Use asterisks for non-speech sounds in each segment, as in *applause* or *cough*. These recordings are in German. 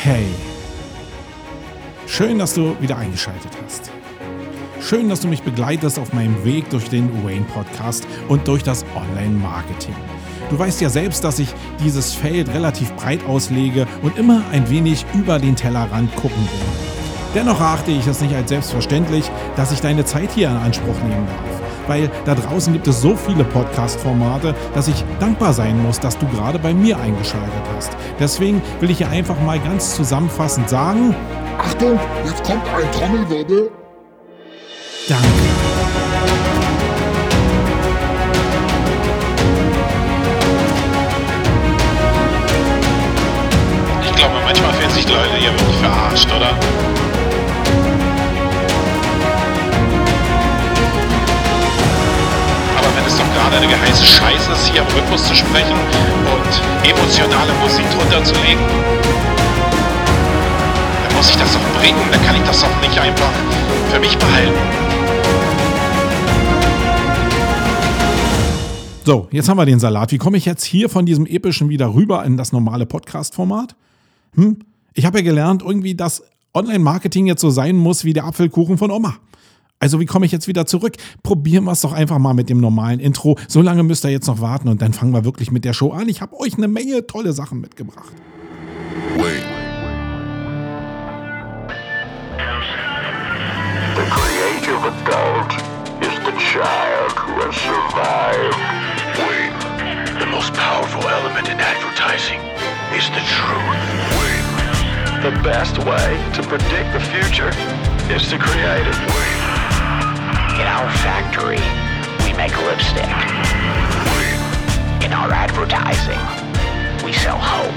Hey, schön, dass du wieder eingeschaltet hast. Schön, dass du mich begleitest auf meinem Weg durch den Wayne Podcast und durch das Online-Marketing. Du weißt ja selbst, dass ich dieses Feld relativ breit auslege und immer ein wenig über den Tellerrand gucken will. Dennoch erachte ich es nicht als selbstverständlich, dass ich deine Zeit hier in Anspruch nehmen darf. Weil da draußen gibt es so viele Podcast-Formate, dass ich dankbar sein muss, dass du gerade bei mir eingeschaltet hast. Deswegen will ich hier einfach mal ganz zusammenfassend sagen: Achtung, jetzt kommt ein Trommelwirbel. Danke. Ich glaube, manchmal fühlen sich die Leute hier wirklich verarscht, oder? Es doch gerade eine heiße Scheiße ist, hier im Rhythmus zu sprechen und emotionale Musik drunter zu legen, dann muss ich das doch bringen. Dann kann ich das doch nicht einfach für mich behalten. So, jetzt haben wir den Salat. Wie komme ich jetzt hier von diesem epischen wieder rüber in das normale Podcast-Format? Hm? Ich habe ja gelernt, irgendwie, dass Online-Marketing jetzt so sein muss wie der Apfelkuchen von Oma. Also wie komme ich jetzt wieder zurück? Probieren wir es doch einfach mal mit dem normalen Intro. So lange müsst ihr jetzt noch warten und dann fangen wir wirklich mit der Show an. Ich habe euch eine Menge tolle Sachen mitgebracht. Wait. The creative adult is the child who has survived. Wait. The most powerful element in advertising is the truth. Wait. The best way to predict the future is to create it. In our factory, we make lipstick. In our advertising, we sell hope.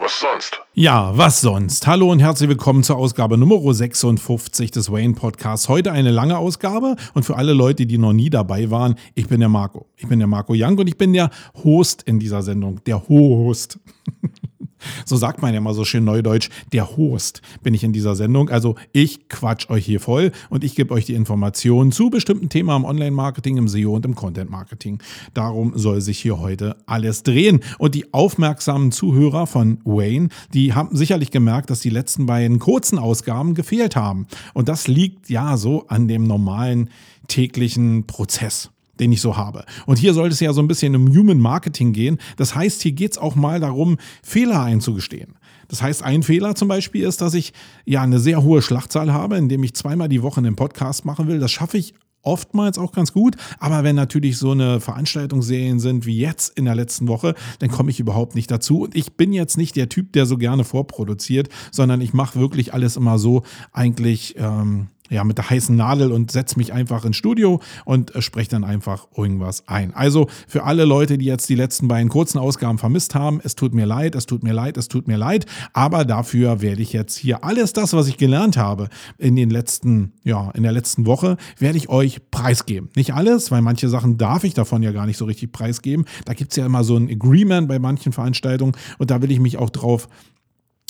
Was sonst? Ja, was sonst? Hallo und herzlich willkommen zur Ausgabe Nummer 56 des Wayne Podcasts. Heute eine lange Ausgabe und für alle Leute, die noch nie dabei waren, ich bin der Marco. Ich bin der Marco Young und ich bin der Host in dieser Sendung. Der Host. *laughs* So sagt man ja mal so schön neudeutsch, der Host bin ich in dieser Sendung. Also ich quatsch euch hier voll und ich gebe euch die Informationen zu bestimmten Themen im Online-Marketing, im SEO und im Content-Marketing. Darum soll sich hier heute alles drehen. Und die aufmerksamen Zuhörer von Wayne, die haben sicherlich gemerkt, dass die letzten beiden kurzen Ausgaben gefehlt haben. Und das liegt ja so an dem normalen täglichen Prozess den ich so habe. Und hier sollte es ja so ein bisschen um Human Marketing gehen. Das heißt, hier geht es auch mal darum, Fehler einzugestehen. Das heißt, ein Fehler zum Beispiel ist, dass ich ja eine sehr hohe Schlachtzahl habe, indem ich zweimal die Woche einen Podcast machen will. Das schaffe ich oftmals auch ganz gut. Aber wenn natürlich so eine Veranstaltungsserien sind wie jetzt in der letzten Woche, dann komme ich überhaupt nicht dazu. Und ich bin jetzt nicht der Typ, der so gerne vorproduziert, sondern ich mache wirklich alles immer so eigentlich. Ähm, ja, mit der heißen Nadel und setze mich einfach ins Studio und äh, spreche dann einfach irgendwas ein. Also für alle Leute, die jetzt die letzten beiden kurzen Ausgaben vermisst haben, es tut mir leid, es tut mir leid, es tut mir leid, aber dafür werde ich jetzt hier alles das, was ich gelernt habe in den letzten, ja, in der letzten Woche, werde ich euch preisgeben. Nicht alles, weil manche Sachen darf ich davon ja gar nicht so richtig preisgeben. Da gibt es ja immer so ein Agreement bei manchen Veranstaltungen und da will ich mich auch drauf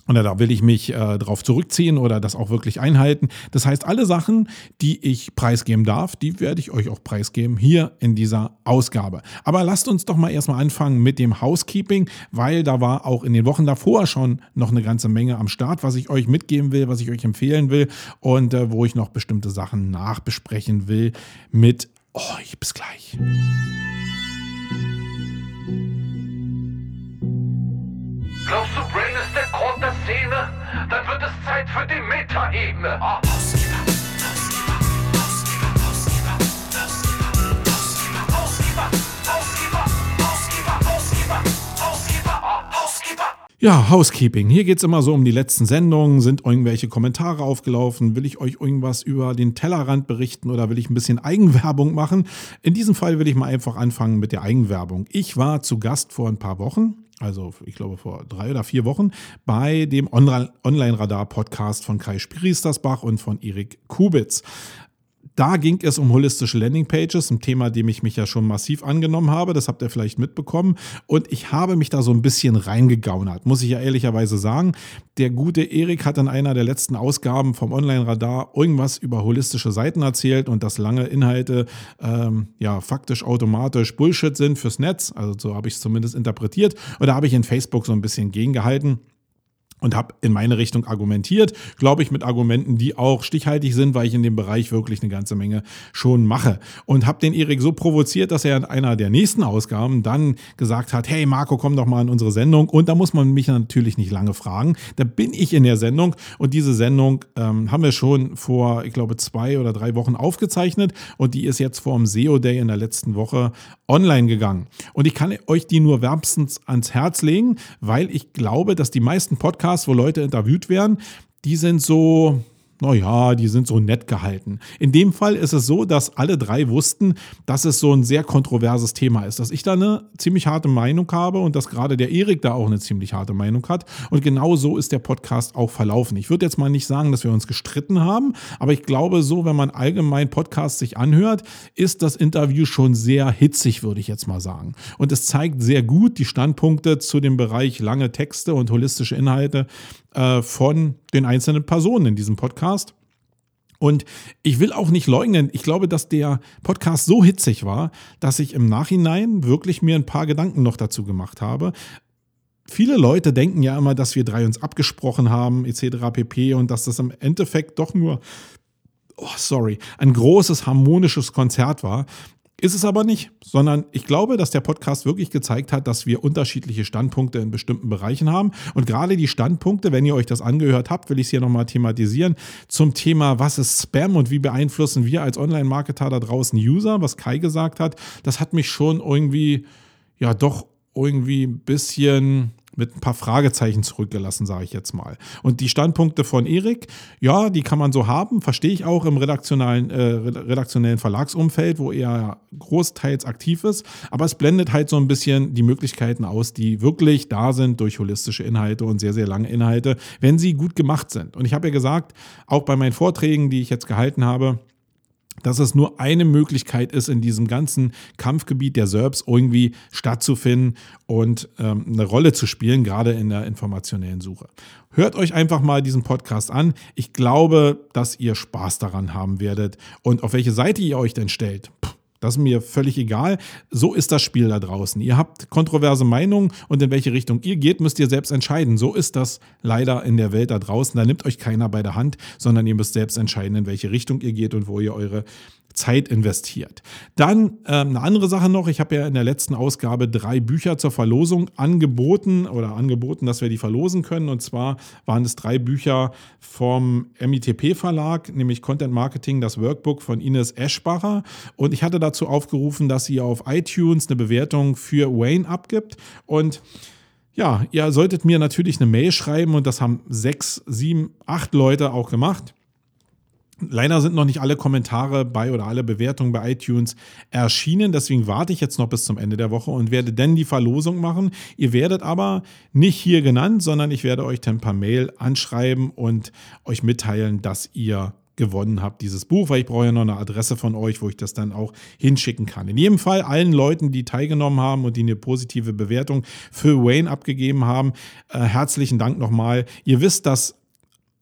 oder da will ich mich äh, drauf zurückziehen oder das auch wirklich einhalten. Das heißt, alle Sachen, die ich preisgeben darf, die werde ich euch auch preisgeben hier in dieser Ausgabe. Aber lasst uns doch mal erstmal anfangen mit dem Housekeeping, weil da war auch in den Wochen davor schon noch eine ganze Menge am Start, was ich euch mitgeben will, was ich euch empfehlen will und äh, wo ich noch bestimmte Sachen nachbesprechen will mit euch. Bis gleich. Glaubst Szene? Dann wird es Zeit für die Metaebene. Ah. Ja, Housekeeping. Hier geht es immer so um die letzten Sendungen. Sind irgendwelche Kommentare aufgelaufen? Will ich euch irgendwas über den Tellerrand berichten oder will ich ein bisschen Eigenwerbung machen? In diesem Fall will ich mal einfach anfangen mit der Eigenwerbung. Ich war zu Gast vor ein paar Wochen also ich glaube vor drei oder vier Wochen, bei dem Online-Radar-Podcast von Kai Spiristersbach und von Erik Kubitz. Da ging es um holistische Landingpages, ein Thema, dem ich mich ja schon massiv angenommen habe. Das habt ihr vielleicht mitbekommen. Und ich habe mich da so ein bisschen reingegaunert, muss ich ja ehrlicherweise sagen. Der gute Erik hat in einer der letzten Ausgaben vom Online-Radar irgendwas über holistische Seiten erzählt und dass lange Inhalte ähm, ja faktisch automatisch Bullshit sind fürs Netz. Also so habe ich es zumindest interpretiert. Und da habe ich in Facebook so ein bisschen gegengehalten und habe in meine Richtung argumentiert, glaube ich, mit Argumenten, die auch stichhaltig sind, weil ich in dem Bereich wirklich eine ganze Menge schon mache. Und habe den Erik so provoziert, dass er in einer der nächsten Ausgaben dann gesagt hat, hey Marco, komm doch mal in unsere Sendung. Und da muss man mich natürlich nicht lange fragen. Da bin ich in der Sendung und diese Sendung ähm, haben wir schon vor, ich glaube, zwei oder drei Wochen aufgezeichnet und die ist jetzt vor dem SEO Day in der letzten Woche online gegangen. Und ich kann euch die nur wärmstens ans Herz legen, weil ich glaube, dass die meisten Podcasts, wo Leute interviewt werden, die sind so, naja, die sind so nett gehalten. In dem Fall ist es so, dass alle drei wussten, dass es so ein sehr kontroverses Thema ist, dass ich da eine ziemlich harte Meinung habe und dass gerade der Erik da auch eine ziemlich harte Meinung hat. Und genau so ist der Podcast auch verlaufen. Ich würde jetzt mal nicht sagen, dass wir uns gestritten haben, aber ich glaube, so, wenn man allgemein Podcasts sich anhört, ist das Interview schon sehr hitzig, würde ich jetzt mal sagen. Und es zeigt sehr gut die Standpunkte zu dem Bereich lange Texte und holistische Inhalte äh, von den einzelnen Personen in diesem Podcast. Und ich will auch nicht leugnen, ich glaube, dass der Podcast so hitzig war, dass ich im Nachhinein wirklich mir ein paar Gedanken noch dazu gemacht habe. Viele Leute denken ja immer, dass wir drei uns abgesprochen haben, etc. pp. und dass das im Endeffekt doch nur, oh, sorry, ein großes harmonisches Konzert war. Ist es aber nicht, sondern ich glaube, dass der Podcast wirklich gezeigt hat, dass wir unterschiedliche Standpunkte in bestimmten Bereichen haben. Und gerade die Standpunkte, wenn ihr euch das angehört habt, will ich es hier nochmal thematisieren, zum Thema, was ist Spam und wie beeinflussen wir als Online-Marketer da draußen User, was Kai gesagt hat, das hat mich schon irgendwie, ja, doch irgendwie ein bisschen mit ein paar Fragezeichen zurückgelassen, sage ich jetzt mal. Und die Standpunkte von Erik, ja, die kann man so haben, verstehe ich auch im redaktionellen, äh, redaktionellen Verlagsumfeld, wo er großteils aktiv ist. Aber es blendet halt so ein bisschen die Möglichkeiten aus, die wirklich da sind durch holistische Inhalte und sehr, sehr lange Inhalte, wenn sie gut gemacht sind. Und ich habe ja gesagt, auch bei meinen Vorträgen, die ich jetzt gehalten habe, dass es nur eine Möglichkeit ist, in diesem ganzen Kampfgebiet der SERPs irgendwie stattzufinden und ähm, eine Rolle zu spielen, gerade in der informationellen Suche. Hört euch einfach mal diesen Podcast an. Ich glaube, dass ihr Spaß daran haben werdet. Und auf welche Seite ihr euch denn stellt, das ist mir völlig egal. So ist das Spiel da draußen. Ihr habt kontroverse Meinungen und in welche Richtung ihr geht, müsst ihr selbst entscheiden. So ist das leider in der Welt da draußen. Da nimmt euch keiner bei der Hand, sondern ihr müsst selbst entscheiden, in welche Richtung ihr geht und wo ihr eure Zeit investiert. Dann ähm, eine andere Sache noch. Ich habe ja in der letzten Ausgabe drei Bücher zur Verlosung angeboten oder angeboten, dass wir die verlosen können. Und zwar waren es drei Bücher vom MITP Verlag, nämlich Content Marketing, das Workbook von Ines Eschbacher. Und ich hatte dazu aufgerufen, dass sie auf iTunes eine Bewertung für Wayne abgibt. Und ja, ihr solltet mir natürlich eine Mail schreiben und das haben sechs, sieben, acht Leute auch gemacht. Leider sind noch nicht alle Kommentare bei oder alle Bewertungen bei iTunes erschienen. Deswegen warte ich jetzt noch bis zum Ende der Woche und werde dann die Verlosung machen. Ihr werdet aber nicht hier genannt, sondern ich werde euch dann per Mail anschreiben und euch mitteilen, dass ihr gewonnen habt, dieses Buch, weil ich brauche ja noch eine Adresse von euch, wo ich das dann auch hinschicken kann. In jedem Fall allen Leuten, die teilgenommen haben und die eine positive Bewertung für Wayne abgegeben haben, äh, herzlichen Dank nochmal. Ihr wisst, dass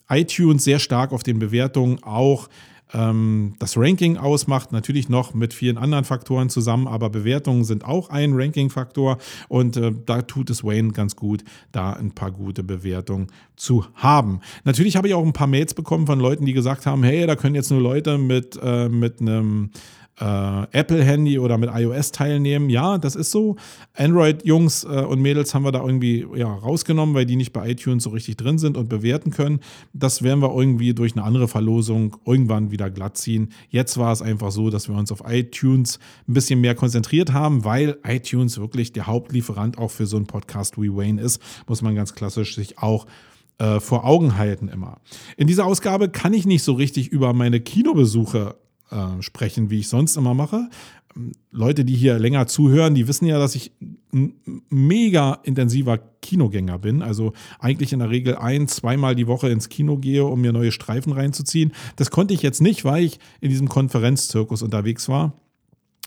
iTunes sehr stark auf den Bewertungen auch ähm, das Ranking ausmacht, natürlich noch mit vielen anderen Faktoren zusammen, aber Bewertungen sind auch ein Ranking-Faktor und äh, da tut es Wayne ganz gut, da ein paar gute Bewertungen zu haben. Natürlich habe ich auch ein paar Mails bekommen von Leuten, die gesagt haben, hey, da können jetzt nur Leute mit, äh, mit einem äh, Apple-Handy oder mit iOS teilnehmen. Ja, das ist so. Android-Jungs äh, und Mädels haben wir da irgendwie ja, rausgenommen, weil die nicht bei iTunes so richtig drin sind und bewerten können. Das werden wir irgendwie durch eine andere Verlosung irgendwann wieder glatt ziehen. Jetzt war es einfach so, dass wir uns auf iTunes ein bisschen mehr konzentriert haben, weil iTunes wirklich der Hauptlieferant auch für so einen Podcast wie Wayne ist, muss man ganz klassisch sich auch äh, vor Augen halten immer. In dieser Ausgabe kann ich nicht so richtig über meine Kinobesuche äh, sprechen, wie ich sonst immer mache. Leute, die hier länger zuhören, die wissen ja, dass ich ein mega intensiver Kinogänger bin, also eigentlich in der Regel ein, zweimal die Woche ins Kino gehe, um mir neue Streifen reinzuziehen. Das konnte ich jetzt nicht, weil ich in diesem Konferenzzirkus unterwegs war.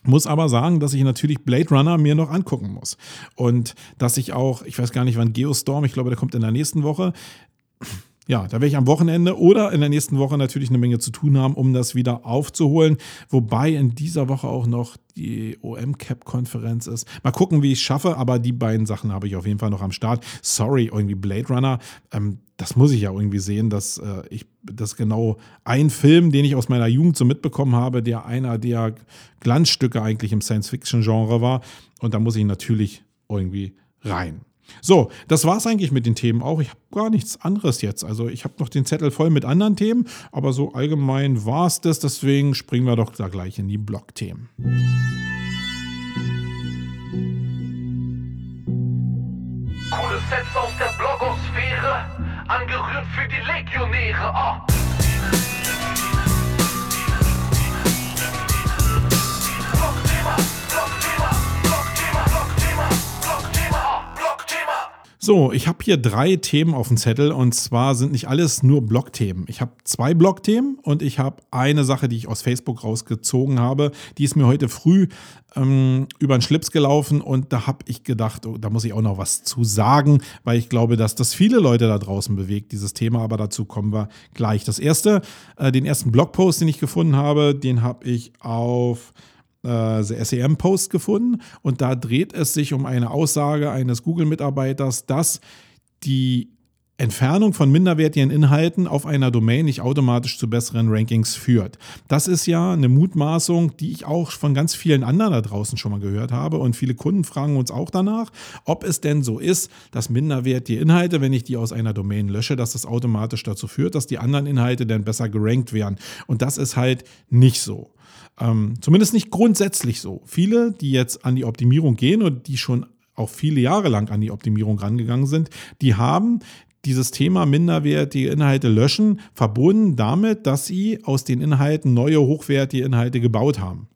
Muss aber sagen, dass ich natürlich Blade Runner mir noch angucken muss. Und dass ich auch, ich weiß gar nicht wann Geostorm, ich glaube, der kommt in der nächsten Woche, ja, da werde ich am Wochenende oder in der nächsten Woche natürlich eine Menge zu tun haben, um das wieder aufzuholen. Wobei in dieser Woche auch noch die OM-Cap-Konferenz ist. Mal gucken, wie ich es schaffe, aber die beiden Sachen habe ich auf jeden Fall noch am Start. Sorry, irgendwie Blade Runner. Ähm, das muss ich ja irgendwie sehen, dass äh, ich das genau ein Film, den ich aus meiner Jugend so mitbekommen habe, der einer der Glanzstücke eigentlich im Science-Fiction-Genre war. Und da muss ich natürlich irgendwie rein. So, das war es eigentlich mit den Themen auch. Ich habe gar nichts anderes jetzt. Also ich habe noch den Zettel voll mit anderen Themen, aber so allgemein war es das. Deswegen springen wir doch da gleich in die Blog-Themen. Coole Sets aus der Blogosphäre, angerührt für die Legionäre. Ah. So, ich habe hier drei Themen auf dem Zettel und zwar sind nicht alles nur Blogthemen. Ich habe zwei Blogthemen und ich habe eine Sache, die ich aus Facebook rausgezogen habe. Die ist mir heute früh ähm, über den Schlips gelaufen und da habe ich gedacht, oh, da muss ich auch noch was zu sagen, weil ich glaube, dass das viele Leute da draußen bewegt, dieses Thema, aber dazu kommen wir gleich. Das erste, äh, den ersten Blogpost, den ich gefunden habe, den habe ich auf äh, SEM-Post gefunden und da dreht es sich um eine Aussage eines Google-Mitarbeiters, dass die Entfernung von minderwertigen Inhalten auf einer Domain nicht automatisch zu besseren Rankings führt. Das ist ja eine Mutmaßung, die ich auch von ganz vielen anderen da draußen schon mal gehört habe und viele Kunden fragen uns auch danach, ob es denn so ist, dass minderwertige Inhalte, wenn ich die aus einer Domain lösche, dass das automatisch dazu führt, dass die anderen Inhalte dann besser gerankt werden. Und das ist halt nicht so. Ähm, zumindest nicht grundsätzlich so. Viele, die jetzt an die Optimierung gehen und die schon auch viele Jahre lang an die Optimierung rangegangen sind, die haben dieses Thema minderwertige Inhalte löschen verbunden damit, dass sie aus den Inhalten neue hochwertige Inhalte gebaut haben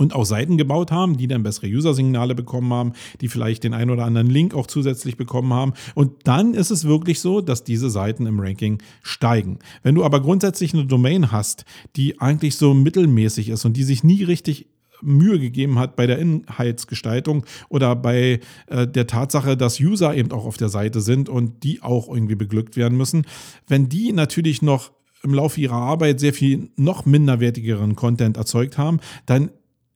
und auch Seiten gebaut haben, die dann bessere User-Signale bekommen haben, die vielleicht den einen oder anderen Link auch zusätzlich bekommen haben. Und dann ist es wirklich so, dass diese Seiten im Ranking steigen. Wenn du aber grundsätzlich eine Domain hast, die eigentlich so mittelmäßig ist und die sich nie richtig Mühe gegeben hat bei der Inhaltsgestaltung oder bei äh, der Tatsache, dass User eben auch auf der Seite sind und die auch irgendwie beglückt werden müssen. Wenn die natürlich noch im Laufe ihrer Arbeit sehr viel noch minderwertigeren Content erzeugt haben, dann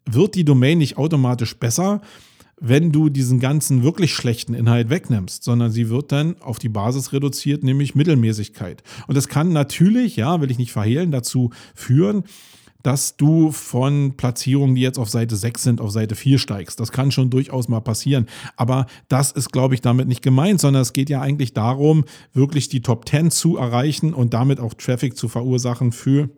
wird die Domain nicht automatisch besser, wenn du diesen ganzen wirklich schlechten Inhalt wegnimmst, sondern sie wird dann auf die Basis reduziert, nämlich Mittelmäßigkeit. Und das kann natürlich, ja, will ich nicht verhehlen, dazu führen, dass du von Platzierungen, die jetzt auf Seite 6 sind, auf Seite 4 steigst. Das kann schon durchaus mal passieren. Aber das ist, glaube ich, damit nicht gemeint, sondern es geht ja eigentlich darum, wirklich die Top 10 zu erreichen und damit auch Traffic zu verursachen für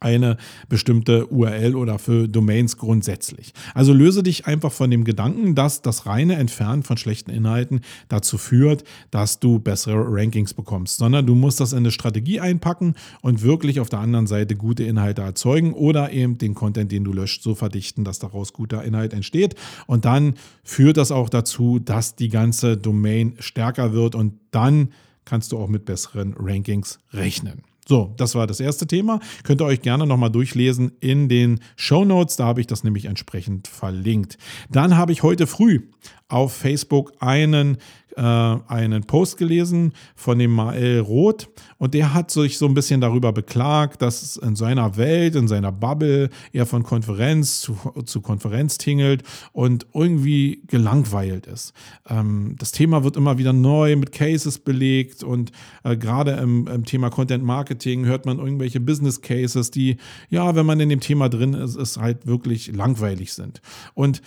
eine bestimmte URL oder für Domains grundsätzlich. Also löse dich einfach von dem Gedanken, dass das reine Entfernen von schlechten Inhalten dazu führt, dass du bessere Rankings bekommst, sondern du musst das in eine Strategie einpacken und wirklich auf der anderen Seite gute Inhalte erzeugen oder eben den Content, den du löscht, so verdichten, dass daraus guter Inhalt entsteht. Und dann führt das auch dazu, dass die ganze Domain stärker wird und dann kannst du auch mit besseren Rankings rechnen. So, das war das erste Thema. Könnt ihr euch gerne nochmal durchlesen in den Show Notes. Da habe ich das nämlich entsprechend verlinkt. Dann habe ich heute früh auf Facebook einen, äh, einen Post gelesen von dem Mael Roth und der hat sich so ein bisschen darüber beklagt, dass in seiner Welt, in seiner Bubble er von Konferenz zu, zu Konferenz tingelt und irgendwie gelangweilt ist. Ähm, das Thema wird immer wieder neu mit Cases belegt und äh, gerade im, im Thema Content Marketing hört man irgendwelche Business Cases, die, ja, wenn man in dem Thema drin ist, ist halt wirklich langweilig sind. Und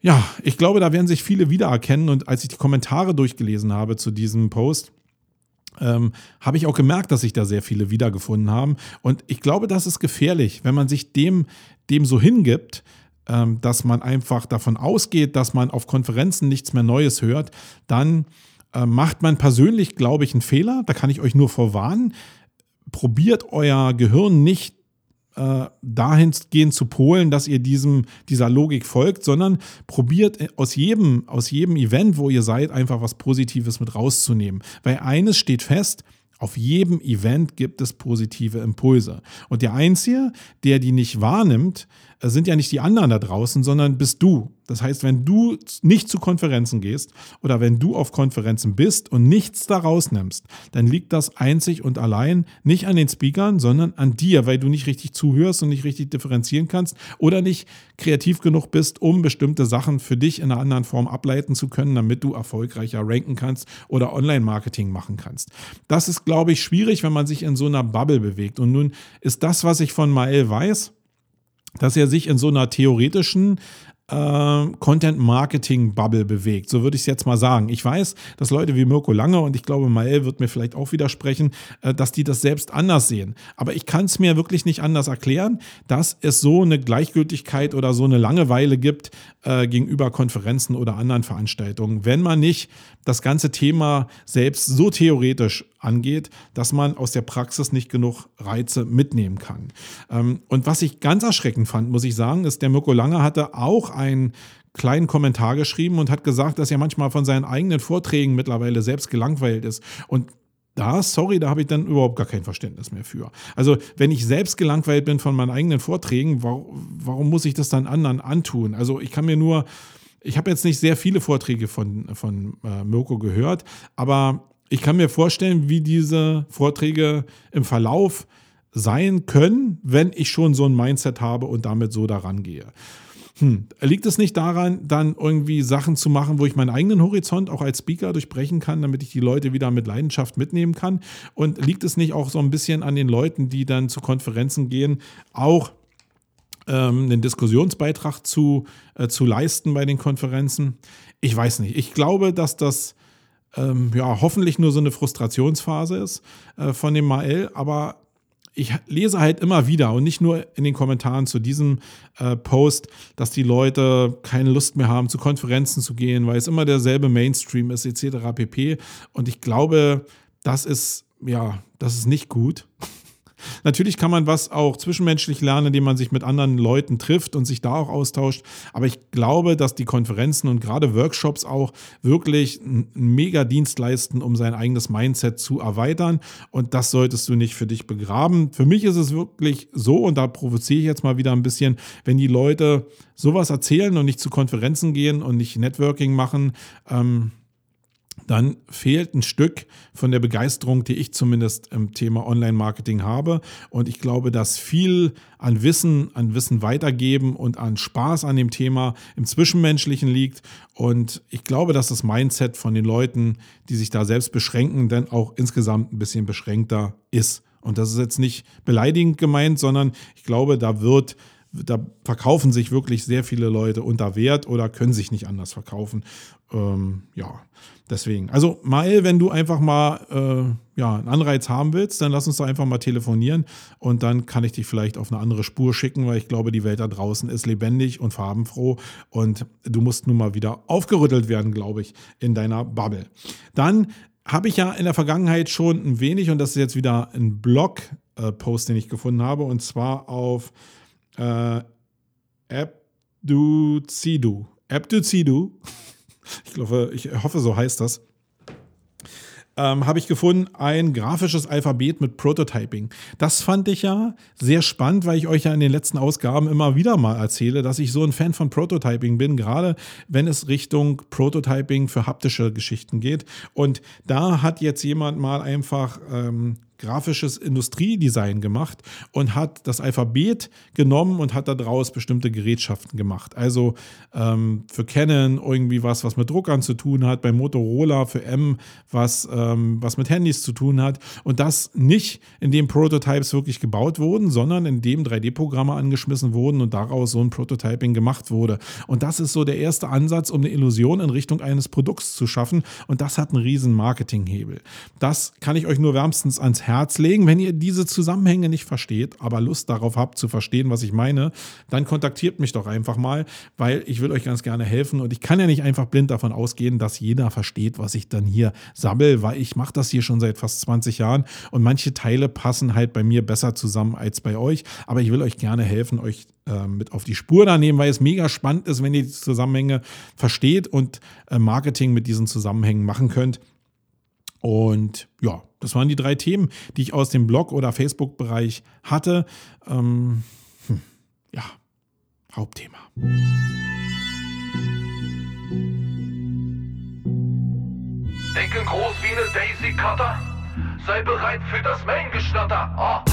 ja, ich glaube, da werden sich viele wiedererkennen. Und als ich die Kommentare durchgelesen habe zu diesem Post, ähm, habe ich auch gemerkt, dass sich da sehr viele wiedergefunden haben. Und ich glaube, das ist gefährlich, wenn man sich dem, dem so hingibt, ähm, dass man einfach davon ausgeht, dass man auf Konferenzen nichts mehr Neues hört, dann äh, macht man persönlich, glaube ich, einen Fehler. Da kann ich euch nur vorwarnen. Probiert euer Gehirn nicht äh, dahingehend zu polen, dass ihr diesem, dieser Logik folgt, sondern probiert aus jedem, aus jedem Event, wo ihr seid, einfach was Positives mit rauszunehmen. Weil eines steht fest, auf jedem Event gibt es positive Impulse. Und der Einzige, der die nicht wahrnimmt, äh, sind ja nicht die anderen da draußen, sondern bist du. Das heißt, wenn du nicht zu Konferenzen gehst oder wenn du auf Konferenzen bist und nichts daraus nimmst, dann liegt das einzig und allein nicht an den Speakern, sondern an dir, weil du nicht richtig zuhörst und nicht richtig differenzieren kannst oder nicht kreativ genug bist, um bestimmte Sachen für dich in einer anderen Form ableiten zu können, damit du erfolgreicher ranken kannst oder Online-Marketing machen kannst. Das ist, glaube ich, schwierig, wenn man sich in so einer Bubble bewegt. Und nun ist das, was ich von Mael weiß, dass er sich in so einer theoretischen äh, Content-Marketing-Bubble bewegt. So würde ich es jetzt mal sagen. Ich weiß, dass Leute wie Mirko Lange und ich glaube, Mael wird mir vielleicht auch widersprechen, äh, dass die das selbst anders sehen. Aber ich kann es mir wirklich nicht anders erklären, dass es so eine Gleichgültigkeit oder so eine Langeweile gibt äh, gegenüber Konferenzen oder anderen Veranstaltungen, wenn man nicht das ganze Thema selbst so theoretisch angeht, dass man aus der Praxis nicht genug Reize mitnehmen kann. Ähm, und was ich ganz erschreckend fand, muss ich sagen, ist, der Mirko Lange hatte auch einen kleinen Kommentar geschrieben und hat gesagt, dass er manchmal von seinen eigenen Vorträgen mittlerweile selbst gelangweilt ist. Und da, sorry, da habe ich dann überhaupt gar kein Verständnis mehr für. Also, wenn ich selbst gelangweilt bin von meinen eigenen Vorträgen, warum, muss ich das dann anderen antun? Also, ich kann mir nur, ich habe jetzt nicht sehr viele Vorträge von, von äh, Mirko gehört, aber ich kann mir vorstellen, wie diese Vorträge im Verlauf sein können, wenn ich schon so ein Mindset habe und damit so daran gehe. Hm. Liegt es nicht daran, dann irgendwie Sachen zu machen, wo ich meinen eigenen Horizont auch als Speaker durchbrechen kann, damit ich die Leute wieder mit Leidenschaft mitnehmen kann? Und liegt es nicht auch so ein bisschen an den Leuten, die dann zu Konferenzen gehen, auch ähm, einen Diskussionsbeitrag zu, äh, zu leisten bei den Konferenzen? Ich weiß nicht. Ich glaube, dass das ähm, ja hoffentlich nur so eine Frustrationsphase ist äh, von dem Mael, aber ich lese halt immer wieder und nicht nur in den Kommentaren zu diesem äh, Post, dass die Leute keine Lust mehr haben, zu Konferenzen zu gehen, weil es immer derselbe Mainstream ist, etc. pp. Und ich glaube, das ist, ja, das ist nicht gut. Natürlich kann man was auch zwischenmenschlich lernen, indem man sich mit anderen Leuten trifft und sich da auch austauscht. Aber ich glaube, dass die Konferenzen und gerade Workshops auch wirklich einen Mega-Dienst leisten, um sein eigenes Mindset zu erweitern. Und das solltest du nicht für dich begraben. Für mich ist es wirklich so, und da provoziere ich jetzt mal wieder ein bisschen, wenn die Leute sowas erzählen und nicht zu Konferenzen gehen und nicht Networking machen, ähm, dann fehlt ein Stück von der Begeisterung, die ich zumindest im Thema Online-Marketing habe. Und ich glaube, dass viel an Wissen, an Wissen weitergeben und an Spaß an dem Thema im Zwischenmenschlichen liegt. Und ich glaube, dass das Mindset von den Leuten, die sich da selbst beschränken, dann auch insgesamt ein bisschen beschränkter ist. Und das ist jetzt nicht beleidigend gemeint, sondern ich glaube, da wird da verkaufen sich wirklich sehr viele Leute unter Wert oder können sich nicht anders verkaufen. Ähm, ja, deswegen. Also, Mael, wenn du einfach mal äh, ja, einen Anreiz haben willst, dann lass uns da einfach mal telefonieren und dann kann ich dich vielleicht auf eine andere Spur schicken, weil ich glaube, die Welt da draußen ist lebendig und farbenfroh und du musst nun mal wieder aufgerüttelt werden, glaube ich, in deiner Bubble. Dann habe ich ja in der Vergangenheit schon ein wenig, und das ist jetzt wieder ein Blog-Post, den ich gefunden habe, und zwar auf äh, Abduzidu. Abduzidu. *laughs* Ich glaube, ich hoffe, so heißt das. Ähm, habe ich gefunden, ein grafisches Alphabet mit Prototyping. Das fand ich ja sehr spannend, weil ich euch ja in den letzten Ausgaben immer wieder mal erzähle, dass ich so ein Fan von Prototyping bin, gerade wenn es Richtung Prototyping für haptische Geschichten geht. Und da hat jetzt jemand mal einfach ähm, grafisches Industriedesign gemacht und hat das Alphabet genommen und hat daraus bestimmte Gerätschaften gemacht. Also ähm, für Canon irgendwie was, was mit Druckern zu tun hat, bei Motorola für M was, ähm, was mit Handys zu tun hat. Und das nicht, indem Prototypes wirklich gebaut wurden, sondern indem 3D-Programme angeschmissen wurden und daraus so ein Prototyping gemacht wurde. Und das ist so der erste Ansatz, um eine Illusion in Richtung eines Produkts zu schaffen. Und das hat einen riesen Marketinghebel. Das kann ich euch nur wärmstens ans Herz Herz legen. Wenn ihr diese Zusammenhänge nicht versteht, aber Lust darauf habt zu verstehen, was ich meine, dann kontaktiert mich doch einfach mal, weil ich will euch ganz gerne helfen und ich kann ja nicht einfach blind davon ausgehen, dass jeder versteht, was ich dann hier sammel, weil ich mache das hier schon seit fast 20 Jahren und manche Teile passen halt bei mir besser zusammen als bei euch, aber ich will euch gerne helfen, euch äh, mit auf die Spur da nehmen, weil es mega spannend ist, wenn ihr die Zusammenhänge versteht und äh, Marketing mit diesen Zusammenhängen machen könnt. Und ja, das waren die drei Themen, die ich aus dem Blog- oder Facebook-Bereich hatte. Ähm, hm, ja, Hauptthema. Denken groß wie eine Daisy Cutter. Sei bereit für das Main-Geschnatter. Ah.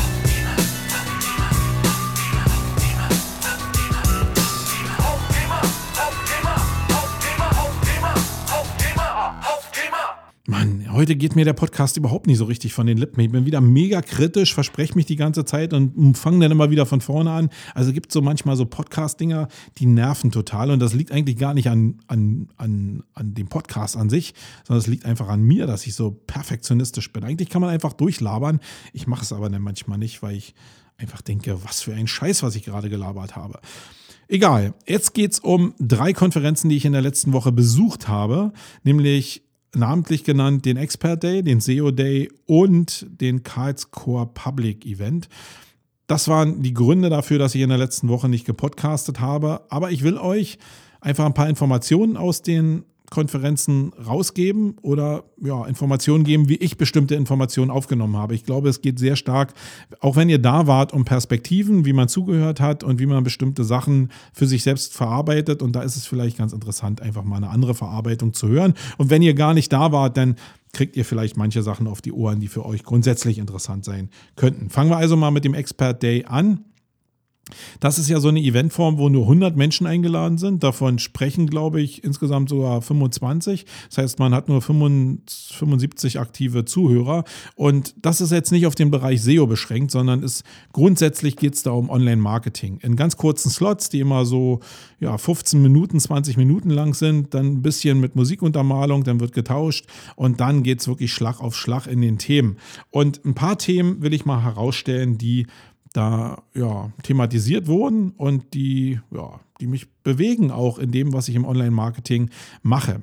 Mann, heute geht mir der Podcast überhaupt nicht so richtig von den Lippen. Ich bin wieder mega kritisch, verspreche mich die ganze Zeit und fange dann immer wieder von vorne an. Also gibt es so manchmal so Podcast-Dinger, die nerven total. Und das liegt eigentlich gar nicht an, an, an, an dem Podcast an sich, sondern es liegt einfach an mir, dass ich so perfektionistisch bin. Eigentlich kann man einfach durchlabern. Ich mache es aber dann manchmal nicht, weil ich einfach denke, was für ein Scheiß, was ich gerade gelabert habe. Egal, jetzt geht es um drei Konferenzen, die ich in der letzten Woche besucht habe, nämlich namentlich genannt den Expert Day, den SEO Day und den Karlscore Public Event. Das waren die Gründe dafür, dass ich in der letzten Woche nicht gepodcastet habe. Aber ich will euch einfach ein paar Informationen aus den Konferenzen rausgeben oder ja, Informationen geben, wie ich bestimmte Informationen aufgenommen habe. Ich glaube, es geht sehr stark, auch wenn ihr da wart, um Perspektiven, wie man zugehört hat und wie man bestimmte Sachen für sich selbst verarbeitet. Und da ist es vielleicht ganz interessant, einfach mal eine andere Verarbeitung zu hören. Und wenn ihr gar nicht da wart, dann kriegt ihr vielleicht manche Sachen auf die Ohren, die für euch grundsätzlich interessant sein könnten. Fangen wir also mal mit dem Expert Day an. Das ist ja so eine Eventform, wo nur 100 Menschen eingeladen sind. Davon sprechen, glaube ich, insgesamt sogar 25. Das heißt, man hat nur 75 aktive Zuhörer. Und das ist jetzt nicht auf den Bereich SEO beschränkt, sondern ist grundsätzlich geht es da um Online-Marketing. In ganz kurzen Slots, die immer so ja, 15 Minuten, 20 Minuten lang sind, dann ein bisschen mit Musikuntermalung, dann wird getauscht und dann geht es wirklich Schlag auf Schlag in den Themen. Und ein paar Themen will ich mal herausstellen, die da ja, thematisiert wurden und die, ja, die mich bewegen auch in dem, was ich im Online-Marketing mache.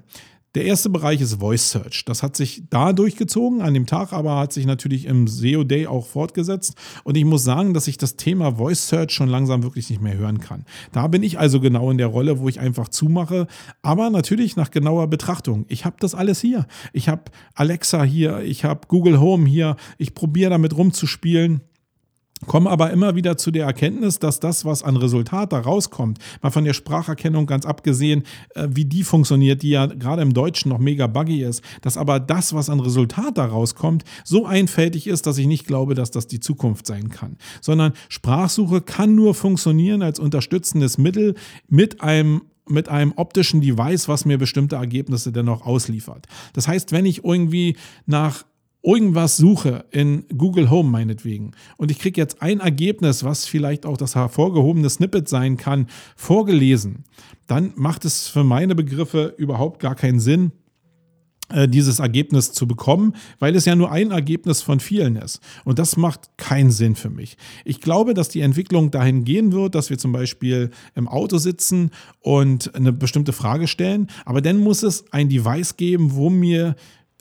Der erste Bereich ist Voice Search. Das hat sich da durchgezogen an dem Tag, aber hat sich natürlich im SEO Day auch fortgesetzt. Und ich muss sagen, dass ich das Thema Voice Search schon langsam wirklich nicht mehr hören kann. Da bin ich also genau in der Rolle, wo ich einfach zumache, aber natürlich nach genauer Betrachtung. Ich habe das alles hier. Ich habe Alexa hier, ich habe Google Home hier. Ich probiere damit rumzuspielen komme aber immer wieder zu der Erkenntnis, dass das, was an Resultat da rauskommt, mal von der Spracherkennung ganz abgesehen, äh, wie die funktioniert, die ja gerade im Deutschen noch mega buggy ist, dass aber das, was an Resultat da rauskommt, so einfältig ist, dass ich nicht glaube, dass das die Zukunft sein kann. Sondern Sprachsuche kann nur funktionieren als unterstützendes Mittel mit einem mit einem optischen Device, was mir bestimmte Ergebnisse dennoch ausliefert. Das heißt, wenn ich irgendwie nach irgendwas suche in Google Home meinetwegen und ich kriege jetzt ein Ergebnis, was vielleicht auch das hervorgehobene Snippet sein kann, vorgelesen, dann macht es für meine Begriffe überhaupt gar keinen Sinn, äh, dieses Ergebnis zu bekommen, weil es ja nur ein Ergebnis von vielen ist. Und das macht keinen Sinn für mich. Ich glaube, dass die Entwicklung dahin gehen wird, dass wir zum Beispiel im Auto sitzen und eine bestimmte Frage stellen, aber dann muss es ein Device geben, wo mir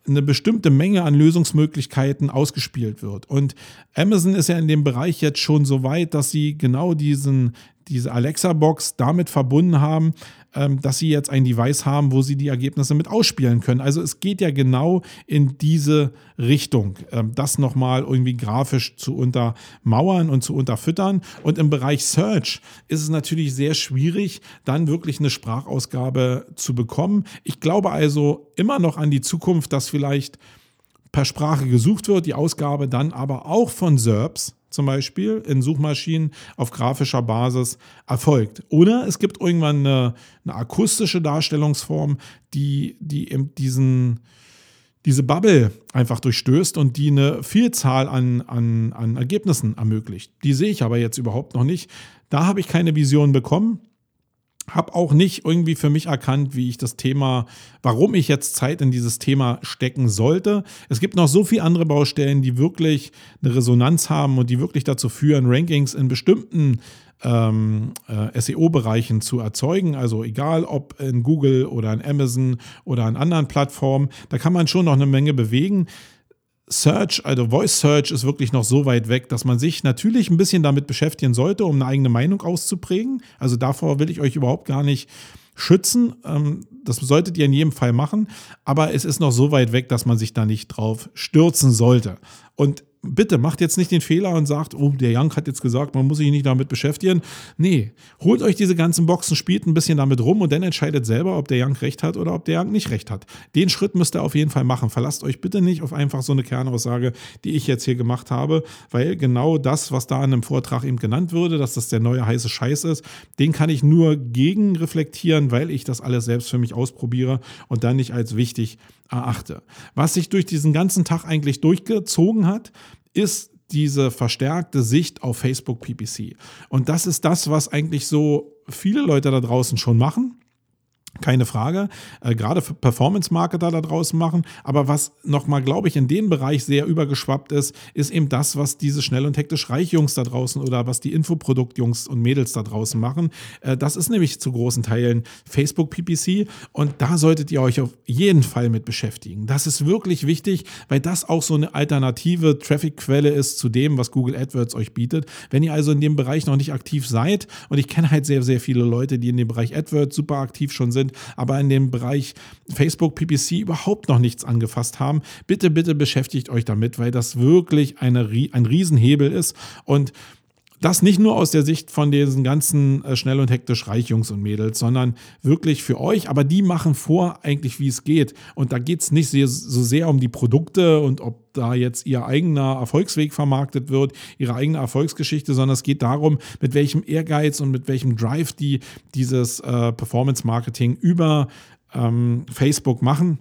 eine bestimmte Menge an Lösungsmöglichkeiten ausgespielt wird. Und Amazon ist ja in dem Bereich jetzt schon so weit, dass sie genau diesen, diese Alexa-Box damit verbunden haben, dass sie jetzt ein Device haben, wo sie die Ergebnisse mit ausspielen können. Also es geht ja genau in diese Richtung, ähm, das nochmal irgendwie grafisch zu untermauern und zu unterfüttern. Und im Bereich Search ist es natürlich sehr schwierig, dann wirklich eine Sprachausgabe zu bekommen. Ich glaube also immer noch an die Zukunft, dass vielleicht per Sprache gesucht wird, die Ausgabe dann aber auch von SERPs, zum Beispiel in Suchmaschinen auf grafischer Basis erfolgt. Oder es gibt irgendwann eine, eine akustische Darstellungsform, die, die eben diesen, diese Bubble einfach durchstößt und die eine Vielzahl an, an, an Ergebnissen ermöglicht. Die sehe ich aber jetzt überhaupt noch nicht. Da habe ich keine Vision bekommen habe auch nicht irgendwie für mich erkannt, wie ich das Thema, warum ich jetzt Zeit in dieses Thema stecken sollte. Es gibt noch so viele andere Baustellen, die wirklich eine Resonanz haben und die wirklich dazu führen, Rankings in bestimmten ähm, äh, SEO-Bereichen zu erzeugen. Also egal ob in Google oder in Amazon oder an anderen Plattformen, da kann man schon noch eine Menge bewegen. Search, also Voice Search ist wirklich noch so weit weg, dass man sich natürlich ein bisschen damit beschäftigen sollte, um eine eigene Meinung auszuprägen. Also davor will ich euch überhaupt gar nicht schützen. Ähm, das solltet ihr in jedem Fall machen. Aber es ist noch so weit weg, dass man sich da nicht drauf stürzen sollte. Und bitte macht jetzt nicht den Fehler und sagt, oh, der Young hat jetzt gesagt, man muss sich nicht damit beschäftigen. Nee, holt euch diese ganzen Boxen, spielt ein bisschen damit rum und dann entscheidet selber, ob der Young recht hat oder ob der Young nicht recht hat. Den Schritt müsst ihr auf jeden Fall machen. Verlasst euch bitte nicht auf einfach so eine Kernaussage, die ich jetzt hier gemacht habe, weil genau das, was da in einem Vortrag eben genannt würde, dass das der neue heiße Scheiß ist, den kann ich nur gegen reflektieren, weil ich das alles selbst für mich ausprobiere und dann nicht als wichtig erachte. Was sich durch diesen ganzen Tag eigentlich durchgezogen hat, ist diese verstärkte Sicht auf Facebook PPC. Und das ist das, was eigentlich so viele Leute da draußen schon machen. Keine Frage, äh, gerade für Performance-Marketer da draußen machen. Aber was nochmal, glaube ich, in den Bereich sehr übergeschwappt ist, ist eben das, was diese schnell und hektisch Reich-Jungs da draußen oder was die Infoprodukt-Jungs und Mädels da draußen machen. Äh, das ist nämlich zu großen Teilen Facebook PPC und da solltet ihr euch auf jeden Fall mit beschäftigen. Das ist wirklich wichtig, weil das auch so eine alternative Traffic-Quelle ist zu dem, was Google AdWords euch bietet. Wenn ihr also in dem Bereich noch nicht aktiv seid, und ich kenne halt sehr, sehr viele Leute, die in dem Bereich AdWords super aktiv schon sind, sind, aber in dem Bereich Facebook PPC überhaupt noch nichts angefasst haben, bitte, bitte beschäftigt euch damit, weil das wirklich eine, ein Riesenhebel ist. Und das nicht nur aus der Sicht von diesen ganzen äh, schnell und hektisch reich Jungs und Mädels, sondern wirklich für euch. Aber die machen vor eigentlich, wie es geht. Und da geht es nicht so sehr um die Produkte und ob da jetzt ihr eigener Erfolgsweg vermarktet wird, ihre eigene Erfolgsgeschichte, sondern es geht darum, mit welchem Ehrgeiz und mit welchem Drive die dieses äh, Performance-Marketing über ähm, Facebook machen.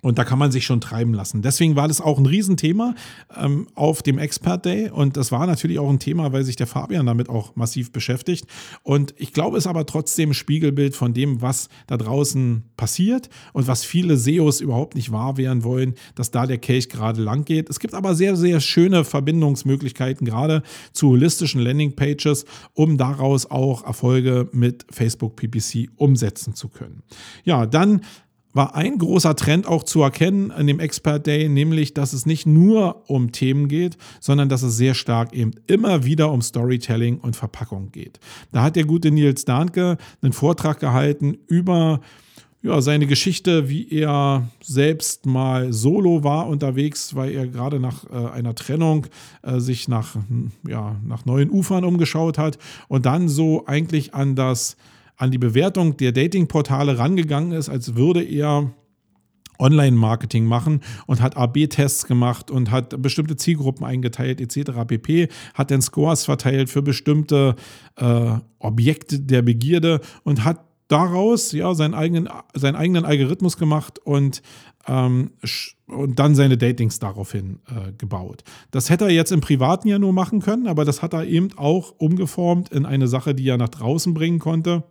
Und da kann man sich schon treiben lassen. Deswegen war das auch ein Riesenthema ähm, auf dem Expert Day. Und das war natürlich auch ein Thema, weil sich der Fabian damit auch massiv beschäftigt. Und ich glaube, es ist aber trotzdem ein Spiegelbild von dem, was da draußen passiert und was viele SEOs überhaupt nicht wahr werden wollen, dass da der Kelch gerade lang geht. Es gibt aber sehr, sehr schöne Verbindungsmöglichkeiten, gerade zu holistischen Landingpages, um daraus auch Erfolge mit Facebook PPC umsetzen zu können. Ja, dann war ein großer Trend auch zu erkennen in dem Expert Day, nämlich, dass es nicht nur um Themen geht, sondern dass es sehr stark eben immer wieder um Storytelling und Verpackung geht. Da hat der gute Nils Dahnke einen Vortrag gehalten über ja, seine Geschichte, wie er selbst mal solo war unterwegs, weil er gerade nach äh, einer Trennung äh, sich nach, ja, nach neuen Ufern umgeschaut hat und dann so eigentlich an das an die Bewertung der Datingportale rangegangen ist, als würde er Online-Marketing machen und hat AB-Tests gemacht und hat bestimmte Zielgruppen eingeteilt etc. pp. Hat dann Scores verteilt für bestimmte äh, Objekte der Begierde und hat daraus ja seinen eigenen, seinen eigenen Algorithmus gemacht und, ähm, und dann seine Datings daraufhin äh, gebaut. Das hätte er jetzt im Privaten ja nur machen können, aber das hat er eben auch umgeformt in eine Sache, die er nach draußen bringen konnte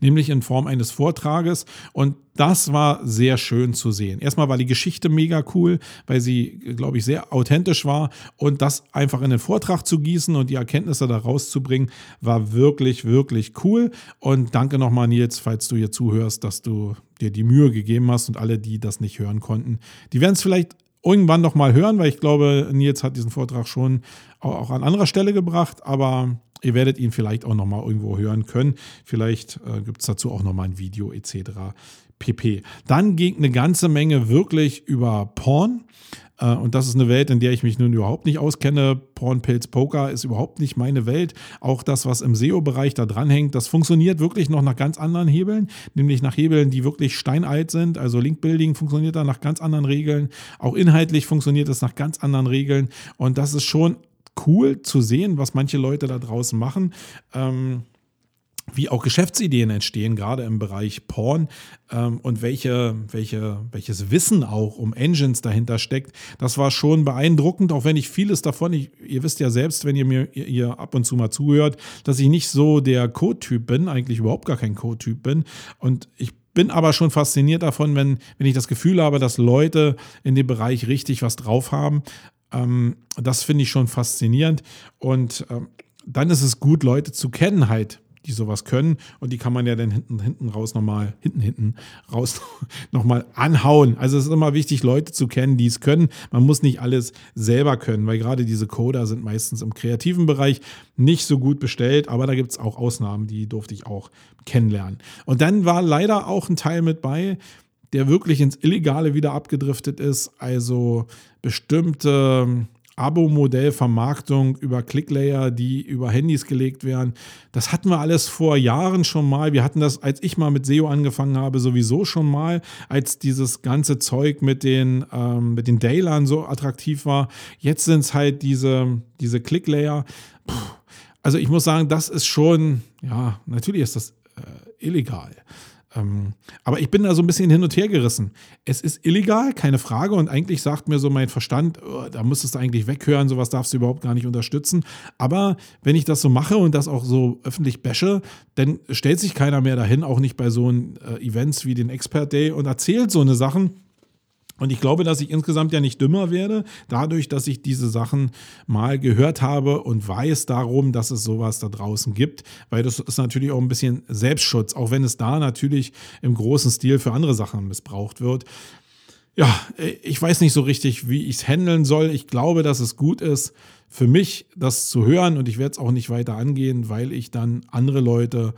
nämlich in Form eines Vortrages. Und das war sehr schön zu sehen. Erstmal war die Geschichte mega cool, weil sie, glaube ich, sehr authentisch war. Und das einfach in den Vortrag zu gießen und die Erkenntnisse da rauszubringen, war wirklich, wirklich cool. Und danke nochmal, Nils, falls du hier zuhörst, dass du dir die Mühe gegeben hast und alle, die das nicht hören konnten, die werden es vielleicht irgendwann noch mal hören, weil ich glaube, Nils hat diesen Vortrag schon auch an anderer Stelle gebracht, aber ihr werdet ihn vielleicht auch noch mal irgendwo hören können. Vielleicht äh, gibt es dazu auch noch mal ein Video etc. pp. Dann ging eine ganze Menge wirklich über Porn. Äh, und das ist eine Welt, in der ich mich nun überhaupt nicht auskenne. Porn, Pilz, Poker ist überhaupt nicht meine Welt. Auch das, was im SEO-Bereich da dranhängt, das funktioniert wirklich noch nach ganz anderen Hebeln, nämlich nach Hebeln, die wirklich steinalt sind. Also Link-Building funktioniert da nach ganz anderen Regeln. Auch inhaltlich funktioniert es nach ganz anderen Regeln. Und das ist schon cool zu sehen, was manche Leute da draußen machen. Ähm, wie auch Geschäftsideen entstehen, gerade im Bereich Porn ähm, und welche, welche, welches Wissen auch um Engines dahinter steckt. Das war schon beeindruckend, auch wenn ich vieles davon, ich, ihr wisst ja selbst, wenn ihr mir ihr ab und zu mal zuhört, dass ich nicht so der Code-Typ bin, eigentlich überhaupt gar kein Code-Typ bin. Und ich bin aber schon fasziniert davon, wenn, wenn ich das Gefühl habe, dass Leute in dem Bereich richtig was drauf haben. Ähm, das finde ich schon faszinierend. Und ähm, dann ist es gut, Leute zu kennen halt die sowas können. Und die kann man ja dann hinten, hinten raus nochmal, hinten, hinten raus *laughs* nochmal anhauen. Also es ist immer wichtig, Leute zu kennen, die es können. Man muss nicht alles selber können, weil gerade diese Coder sind meistens im kreativen Bereich nicht so gut bestellt, aber da gibt es auch Ausnahmen, die durfte ich auch kennenlernen. Und dann war leider auch ein Teil mit bei, der wirklich ins Illegale wieder abgedriftet ist. Also bestimmte Abo-Modell, Vermarktung über Clicklayer, die über Handys gelegt werden. Das hatten wir alles vor Jahren schon mal. Wir hatten das, als ich mal mit SEO angefangen habe, sowieso schon mal, als dieses ganze Zeug mit den, ähm, mit den Daylern so attraktiv war. Jetzt sind es halt diese, diese Clicklayer. Also ich muss sagen, das ist schon, ja, natürlich ist das äh, illegal. Ähm, aber ich bin da so ein bisschen hin und her gerissen. Es ist illegal, keine Frage. Und eigentlich sagt mir so mein Verstand, oh, da müsstest du eigentlich weghören, sowas darfst du überhaupt gar nicht unterstützen. Aber wenn ich das so mache und das auch so öffentlich bashe, dann stellt sich keiner mehr dahin, auch nicht bei so äh, Events wie den Expert Day und erzählt so eine Sachen und ich glaube, dass ich insgesamt ja nicht dümmer werde, dadurch, dass ich diese Sachen mal gehört habe und weiß darum, dass es sowas da draußen gibt, weil das ist natürlich auch ein bisschen Selbstschutz, auch wenn es da natürlich im großen Stil für andere Sachen missbraucht wird. Ja, ich weiß nicht so richtig, wie ich es handeln soll. Ich glaube, dass es gut ist für mich, das zu hören und ich werde es auch nicht weiter angehen, weil ich dann andere Leute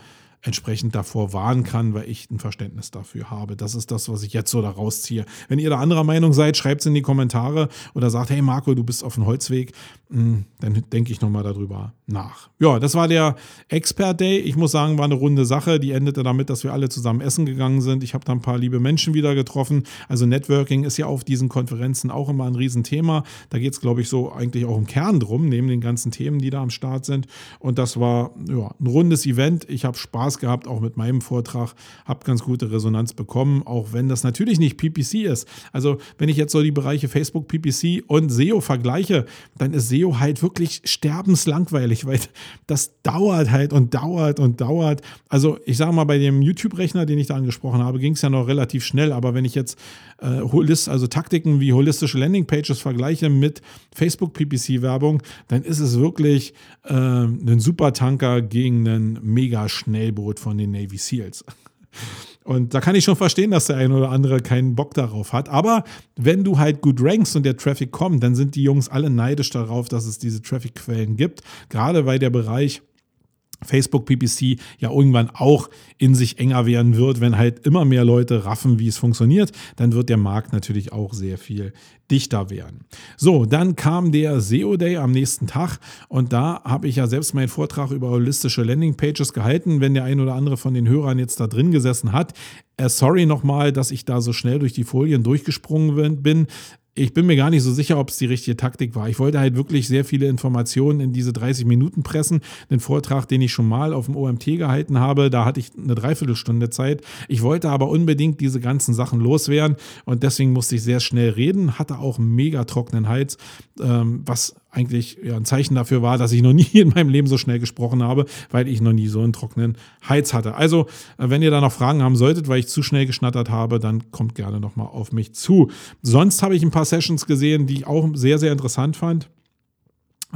entsprechend davor warnen kann, weil ich ein Verständnis dafür habe. Das ist das, was ich jetzt so daraus ziehe. Wenn ihr da anderer Meinung seid, schreibt es in die Kommentare oder sagt, hey Marco, du bist auf dem Holzweg, hm, dann denke ich nochmal darüber nach. Ja, das war der Expert Day. Ich muss sagen, war eine runde Sache. Die endete damit, dass wir alle zusammen essen gegangen sind. Ich habe da ein paar liebe Menschen wieder getroffen. Also Networking ist ja auf diesen Konferenzen auch immer ein Riesenthema. Da geht es, glaube ich, so eigentlich auch im Kern drum, neben den ganzen Themen, die da am Start sind. Und das war ja, ein rundes Event. Ich habe Spaß gehabt, auch mit meinem Vortrag, habe ganz gute Resonanz bekommen, auch wenn das natürlich nicht PPC ist. Also wenn ich jetzt so die Bereiche Facebook, PPC und SEO vergleiche, dann ist SEO halt wirklich sterbenslangweilig, weil das dauert halt und dauert und dauert. Also ich sage mal, bei dem YouTube-Rechner, den ich da angesprochen habe, ging es ja noch relativ schnell, aber wenn ich jetzt äh, also Taktiken wie holistische Landingpages vergleiche mit Facebook PPC-Werbung, dann ist es wirklich äh, ein Supertanker gegen einen mega Schnellboot von den Navy SEALs. *laughs* Und da kann ich schon verstehen, dass der eine oder andere keinen Bock darauf hat. Aber wenn du halt gut rankst und der Traffic kommt, dann sind die Jungs alle neidisch darauf, dass es diese Traffic-Quellen gibt. Gerade weil der Bereich Facebook PPC ja irgendwann auch in sich enger werden wird, wenn halt immer mehr Leute raffen, wie es funktioniert, dann wird der Markt natürlich auch sehr viel dichter werden. So, dann kam der SEO Day am nächsten Tag und da habe ich ja selbst meinen Vortrag über holistische Landingpages gehalten. Wenn der ein oder andere von den Hörern jetzt da drin gesessen hat, äh, sorry nochmal, dass ich da so schnell durch die Folien durchgesprungen bin ich bin mir gar nicht so sicher, ob es die richtige Taktik war. Ich wollte halt wirklich sehr viele Informationen in diese 30 Minuten pressen. Den Vortrag, den ich schon mal auf dem OMT gehalten habe, da hatte ich eine Dreiviertelstunde Zeit. Ich wollte aber unbedingt diese ganzen Sachen loswerden und deswegen musste ich sehr schnell reden, hatte auch mega trockenen Hals, ähm, was eigentlich ja, ein Zeichen dafür war, dass ich noch *laughs* nie in meinem Leben so schnell gesprochen habe, weil ich noch nie so einen trockenen Hals hatte. Also, äh, wenn ihr da noch Fragen haben solltet, weil ich zu schnell geschnattert habe, dann kommt gerne nochmal auf mich zu. Sonst habe ich ein paar Sessions gesehen, die ich auch sehr, sehr interessant fand.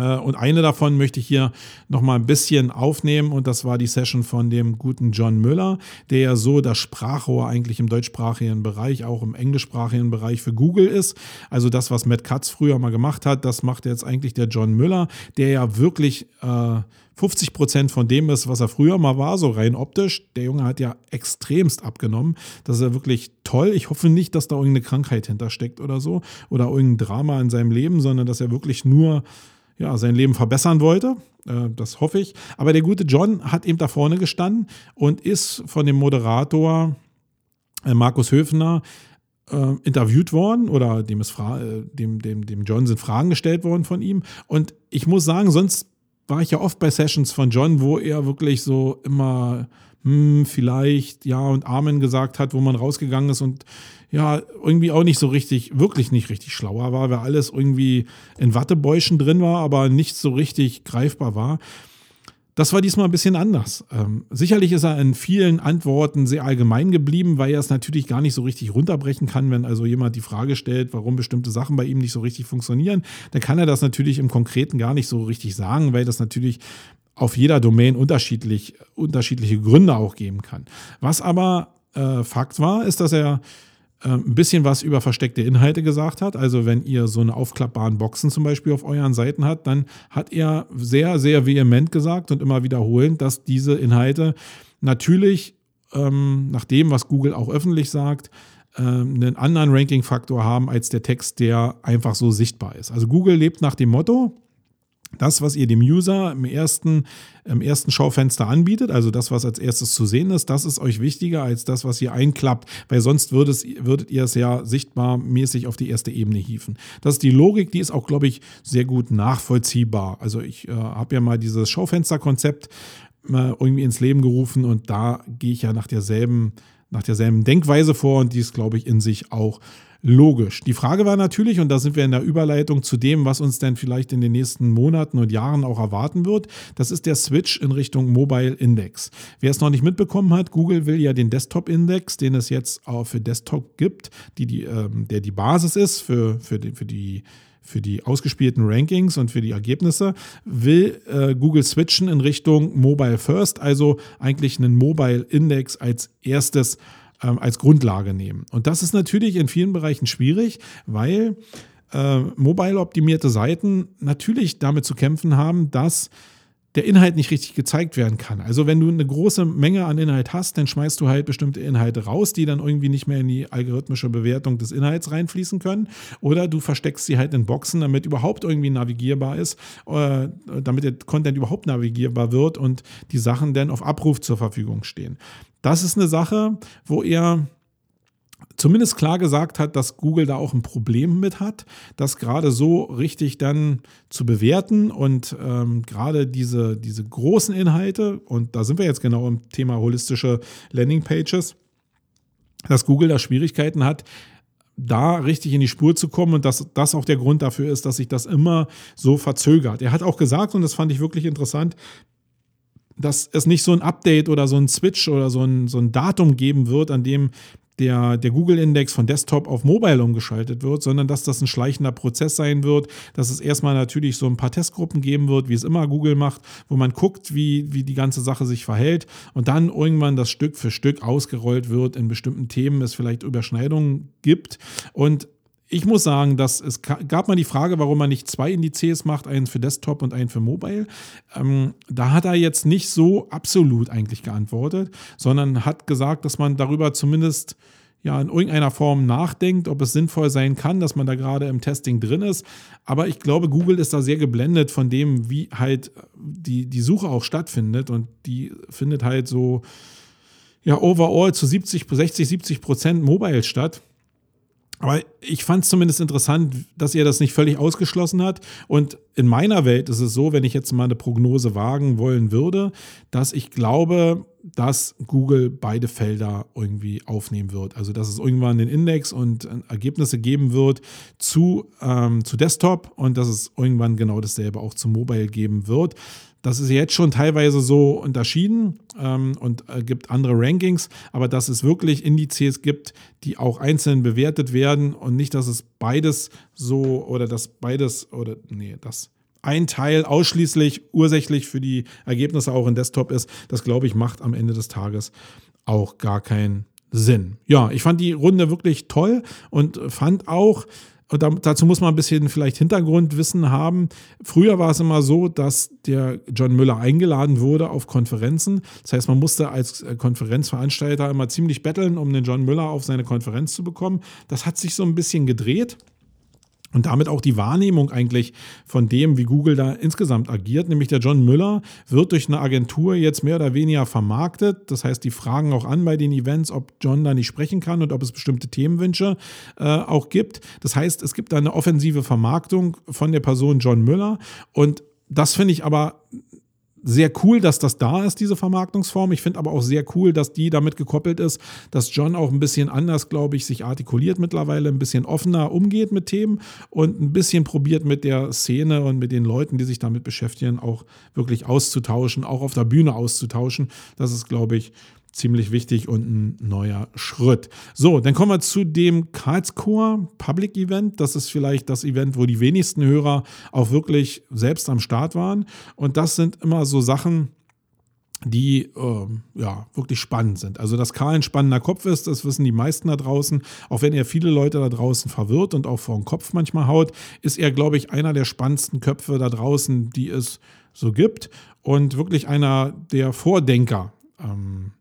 Äh, und eine davon möchte ich hier nochmal ein bisschen aufnehmen und das war die Session von dem guten John Müller, der ja so das Sprachrohr eigentlich im deutschsprachigen Bereich, auch im englischsprachigen Bereich für Google ist. Also das, was Matt Katz früher mal gemacht hat, das macht jetzt eigentlich der John Müller, der ja wirklich äh, 50 Prozent von dem ist, was er früher mal war, so rein optisch. Der Junge hat ja extremst abgenommen. Das ist ja wirklich toll. Ich hoffe nicht, dass da irgendeine Krankheit hintersteckt oder so oder irgendein Drama in seinem Leben, sondern dass er wirklich nur ja, sein Leben verbessern wollte. Äh, das hoffe ich. Aber der gute John hat eben da vorne gestanden und ist von dem Moderator äh, Markus Höfner äh, interviewt worden oder dem, ist dem, dem, dem John sind Fragen gestellt worden von ihm. Und ich muss sagen, sonst war ich ja oft bei Sessions von John, wo er wirklich so immer hm, vielleicht ja und Amen gesagt hat, wo man rausgegangen ist und ja, irgendwie auch nicht so richtig, wirklich nicht richtig schlauer war, weil alles irgendwie in Wattebäuschen drin war, aber nicht so richtig greifbar war. Das war diesmal ein bisschen anders. Ähm, sicherlich ist er in vielen Antworten sehr allgemein geblieben, weil er es natürlich gar nicht so richtig runterbrechen kann, wenn also jemand die Frage stellt, warum bestimmte Sachen bei ihm nicht so richtig funktionieren. Dann kann er das natürlich im Konkreten gar nicht so richtig sagen, weil das natürlich auf jeder Domain unterschiedlich, unterschiedliche Gründe auch geben kann. Was aber äh, Fakt war, ist, dass er ein bisschen was über versteckte Inhalte gesagt hat. Also wenn ihr so eine aufklappbaren Boxen zum Beispiel auf euren Seiten habt, dann hat er sehr, sehr vehement gesagt und immer wiederholend, dass diese Inhalte natürlich ähm, nach dem, was Google auch öffentlich sagt, äh, einen anderen Ranking-Faktor haben als der Text, der einfach so sichtbar ist. Also Google lebt nach dem Motto, das, was ihr dem User im ersten, im ersten Schaufenster anbietet, also das, was als erstes zu sehen ist, das ist euch wichtiger als das, was ihr einklappt, weil sonst würdet, würdet ihr es ja sichtbar mäßig auf die erste Ebene hieven. Das ist die Logik, die ist auch, glaube ich, sehr gut nachvollziehbar. Also ich äh, habe ja mal dieses Schaufensterkonzept äh, irgendwie ins Leben gerufen und da gehe ich ja nach derselben, nach derselben Denkweise vor und die ist, glaube ich, in sich auch logisch. Die Frage war natürlich, und da sind wir in der Überleitung zu dem, was uns denn vielleicht in den nächsten Monaten und Jahren auch erwarten wird, das ist der Switch in Richtung Mobile Index. Wer es noch nicht mitbekommen hat, Google will ja den Desktop Index, den es jetzt auch für Desktop gibt, die, die, ähm, der die Basis ist für, für, die, für die für die ausgespielten Rankings und für die Ergebnisse, will äh, Google switchen in Richtung Mobile First, also eigentlich einen Mobile Index als erstes ähm, als Grundlage nehmen. Und das ist natürlich in vielen Bereichen schwierig, weil äh, mobile-optimierte Seiten natürlich damit zu kämpfen haben, dass der Inhalt nicht richtig gezeigt werden kann. Also wenn du eine große Menge an Inhalt hast, dann schmeißt du halt bestimmte Inhalte raus, die dann irgendwie nicht mehr in die algorithmische Bewertung des Inhalts reinfließen können. Oder du versteckst sie halt in Boxen, damit überhaupt irgendwie navigierbar ist, äh, damit der Content überhaupt navigierbar wird und die Sachen dann auf Abruf zur Verfügung stehen. Das ist eine Sache, wo er zumindest klar gesagt hat, dass Google da auch ein Problem mit hat, das gerade so richtig dann zu bewerten und ähm, gerade diese, diese großen Inhalte, und da sind wir jetzt genau im Thema holistische Landingpages, dass Google da Schwierigkeiten hat, da richtig in die Spur zu kommen und dass das auch der Grund dafür ist, dass sich das immer so verzögert. Er hat auch gesagt, und das fand ich wirklich interessant, dass es nicht so ein Update oder so ein Switch oder so ein, so ein Datum geben wird, an dem der, der Google-Index von Desktop auf Mobile umgeschaltet wird, sondern dass das ein schleichender Prozess sein wird, dass es erstmal natürlich so ein paar Testgruppen geben wird, wie es immer Google macht, wo man guckt, wie, wie die ganze Sache sich verhält und dann irgendwann das Stück für Stück ausgerollt wird, in bestimmten Themen es vielleicht Überschneidungen gibt und ich muss sagen, dass es gab mal die Frage, warum man nicht zwei Indizes macht, einen für Desktop und einen für Mobile. Ähm, da hat er jetzt nicht so absolut eigentlich geantwortet, sondern hat gesagt, dass man darüber zumindest ja in irgendeiner Form nachdenkt, ob es sinnvoll sein kann, dass man da gerade im Testing drin ist. Aber ich glaube, Google ist da sehr geblendet von dem, wie halt die, die Suche auch stattfindet. Und die findet halt so, ja, overall zu 70, 60, 70 Prozent mobile statt. Aber ich fand es zumindest interessant, dass er das nicht völlig ausgeschlossen hat. Und in meiner Welt ist es so, wenn ich jetzt mal eine Prognose wagen wollen würde, dass ich glaube, dass Google beide Felder irgendwie aufnehmen wird. Also dass es irgendwann den Index und äh, Ergebnisse geben wird zu, ähm, zu Desktop und dass es irgendwann genau dasselbe auch zu Mobile geben wird. Das ist jetzt schon teilweise so unterschieden ähm, und äh, gibt andere Rankings, aber dass es wirklich Indizes gibt, die auch einzeln bewertet werden und nicht, dass es beides so oder dass beides oder nee, das ein Teil ausschließlich ursächlich für die Ergebnisse auch in Desktop ist, das glaube ich macht am Ende des Tages auch gar keinen Sinn. Ja, ich fand die Runde wirklich toll und fand auch, dazu muss man ein bisschen vielleicht Hintergrundwissen haben. Früher war es immer so, dass der John Müller eingeladen wurde auf Konferenzen. Das heißt, man musste als äh, Konferenzveranstalter immer ziemlich betteln, um den John Müller auf seine Konferenz zu bekommen. Das hat sich so ein bisschen gedreht. Und damit auch die Wahrnehmung eigentlich von dem, wie Google da insgesamt agiert. Nämlich der John Müller wird durch eine Agentur jetzt mehr oder weniger vermarktet. Das heißt, die fragen auch an bei den Events, ob John da nicht sprechen kann und ob es bestimmte Themenwünsche äh, auch gibt. Das heißt, es gibt da eine offensive Vermarktung von der Person John Müller. Und das finde ich aber sehr cool, dass das da ist, diese Vermarktungsform. Ich finde aber auch sehr cool, dass die damit gekoppelt ist, dass John auch ein bisschen anders, glaube ich, sich artikuliert mittlerweile, ein bisschen offener umgeht mit Themen und ein bisschen probiert mit der Szene und mit den Leuten, die sich damit beschäftigen, auch wirklich auszutauschen, auch auf der Bühne auszutauschen. Das ist, glaube ich, ziemlich wichtig und ein neuer Schritt. So, dann kommen wir zu dem Karlscore Public Event. Das ist vielleicht das Event, wo die wenigsten Hörer auch wirklich selbst am Start waren. Und das sind immer so Sachen, die äh, ja wirklich spannend sind. Also, dass Karl ein spannender Kopf ist, das wissen die meisten da draußen. Auch wenn er viele Leute da draußen verwirrt und auch vor den Kopf manchmal haut, ist er, glaube ich, einer der spannendsten Köpfe da draußen, die es so gibt. Und wirklich einer der Vordenker. Ähm,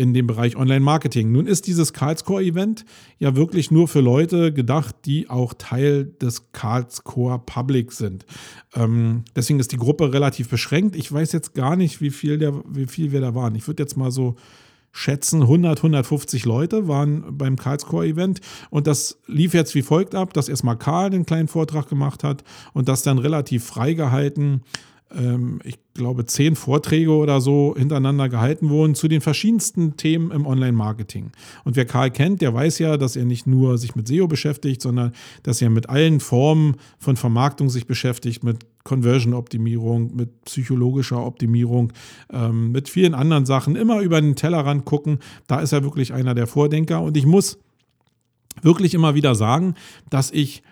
in dem Bereich Online-Marketing. Nun ist dieses Karlscore-Event ja wirklich nur für Leute gedacht, die auch Teil des Karlscore Public sind. Ähm, deswegen ist die Gruppe relativ beschränkt. Ich weiß jetzt gar nicht, wie viel, der, wie viel wir da waren. Ich würde jetzt mal so schätzen, 100, 150 Leute waren beim Karlscore-Event und das lief jetzt wie folgt ab, dass erstmal Karl einen kleinen Vortrag gemacht hat und das dann relativ frei gehalten ich glaube, zehn Vorträge oder so hintereinander gehalten wurden zu den verschiedensten Themen im Online-Marketing. Und wer Karl kennt, der weiß ja, dass er nicht nur sich mit SEO beschäftigt, sondern dass er mit allen Formen von Vermarktung sich beschäftigt, mit Conversion-Optimierung, mit psychologischer Optimierung, ähm, mit vielen anderen Sachen, immer über den Tellerrand gucken. Da ist er wirklich einer der Vordenker. Und ich muss wirklich immer wieder sagen, dass ich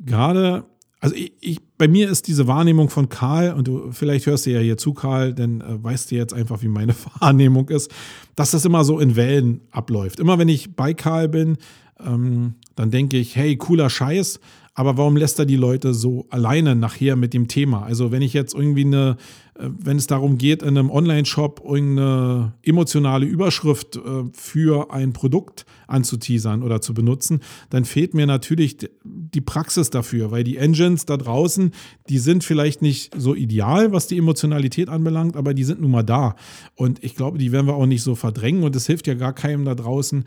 gerade also ich, ich, bei mir ist diese Wahrnehmung von Karl, und du vielleicht hörst du ja hier zu, Karl, denn äh, weißt du jetzt einfach, wie meine *laughs* Wahrnehmung ist, dass das immer so in Wellen abläuft. Immer wenn ich bei Karl bin, ähm, dann denke ich, hey, cooler Scheiß, aber warum lässt er die Leute so alleine nachher mit dem Thema? Also wenn ich jetzt irgendwie eine, äh, wenn es darum geht, in einem Online-Shop irgendeine emotionale Überschrift äh, für ein Produkt anzuteasern oder zu benutzen, dann fehlt mir natürlich die Praxis dafür, weil die Engines da draußen, die sind vielleicht nicht so ideal, was die Emotionalität anbelangt, aber die sind nun mal da. Und ich glaube, die werden wir auch nicht so verdrängen und es hilft ja gar keinem da draußen,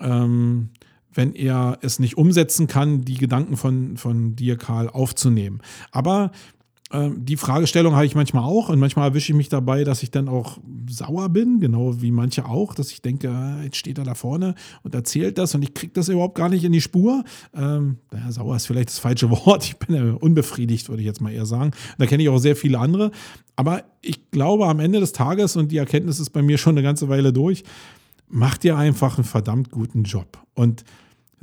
ähm, wenn er es nicht umsetzen kann, die Gedanken von, von dir, Karl, aufzunehmen. Aber äh, die Fragestellung habe ich manchmal auch und manchmal erwische ich mich dabei, dass ich dann auch sauer bin, genau wie manche auch, dass ich denke, ah, jetzt steht er da vorne und erzählt das und ich kriege das überhaupt gar nicht in die Spur. Ähm, naja, sauer ist vielleicht das falsche *laughs* Wort. Ich bin ja unbefriedigt, würde ich jetzt mal eher sagen. Da kenne ich auch sehr viele andere. Aber ich glaube, am Ende des Tages, und die Erkenntnis ist bei mir schon eine ganze Weile durch, macht ihr einfach einen verdammt guten Job. Und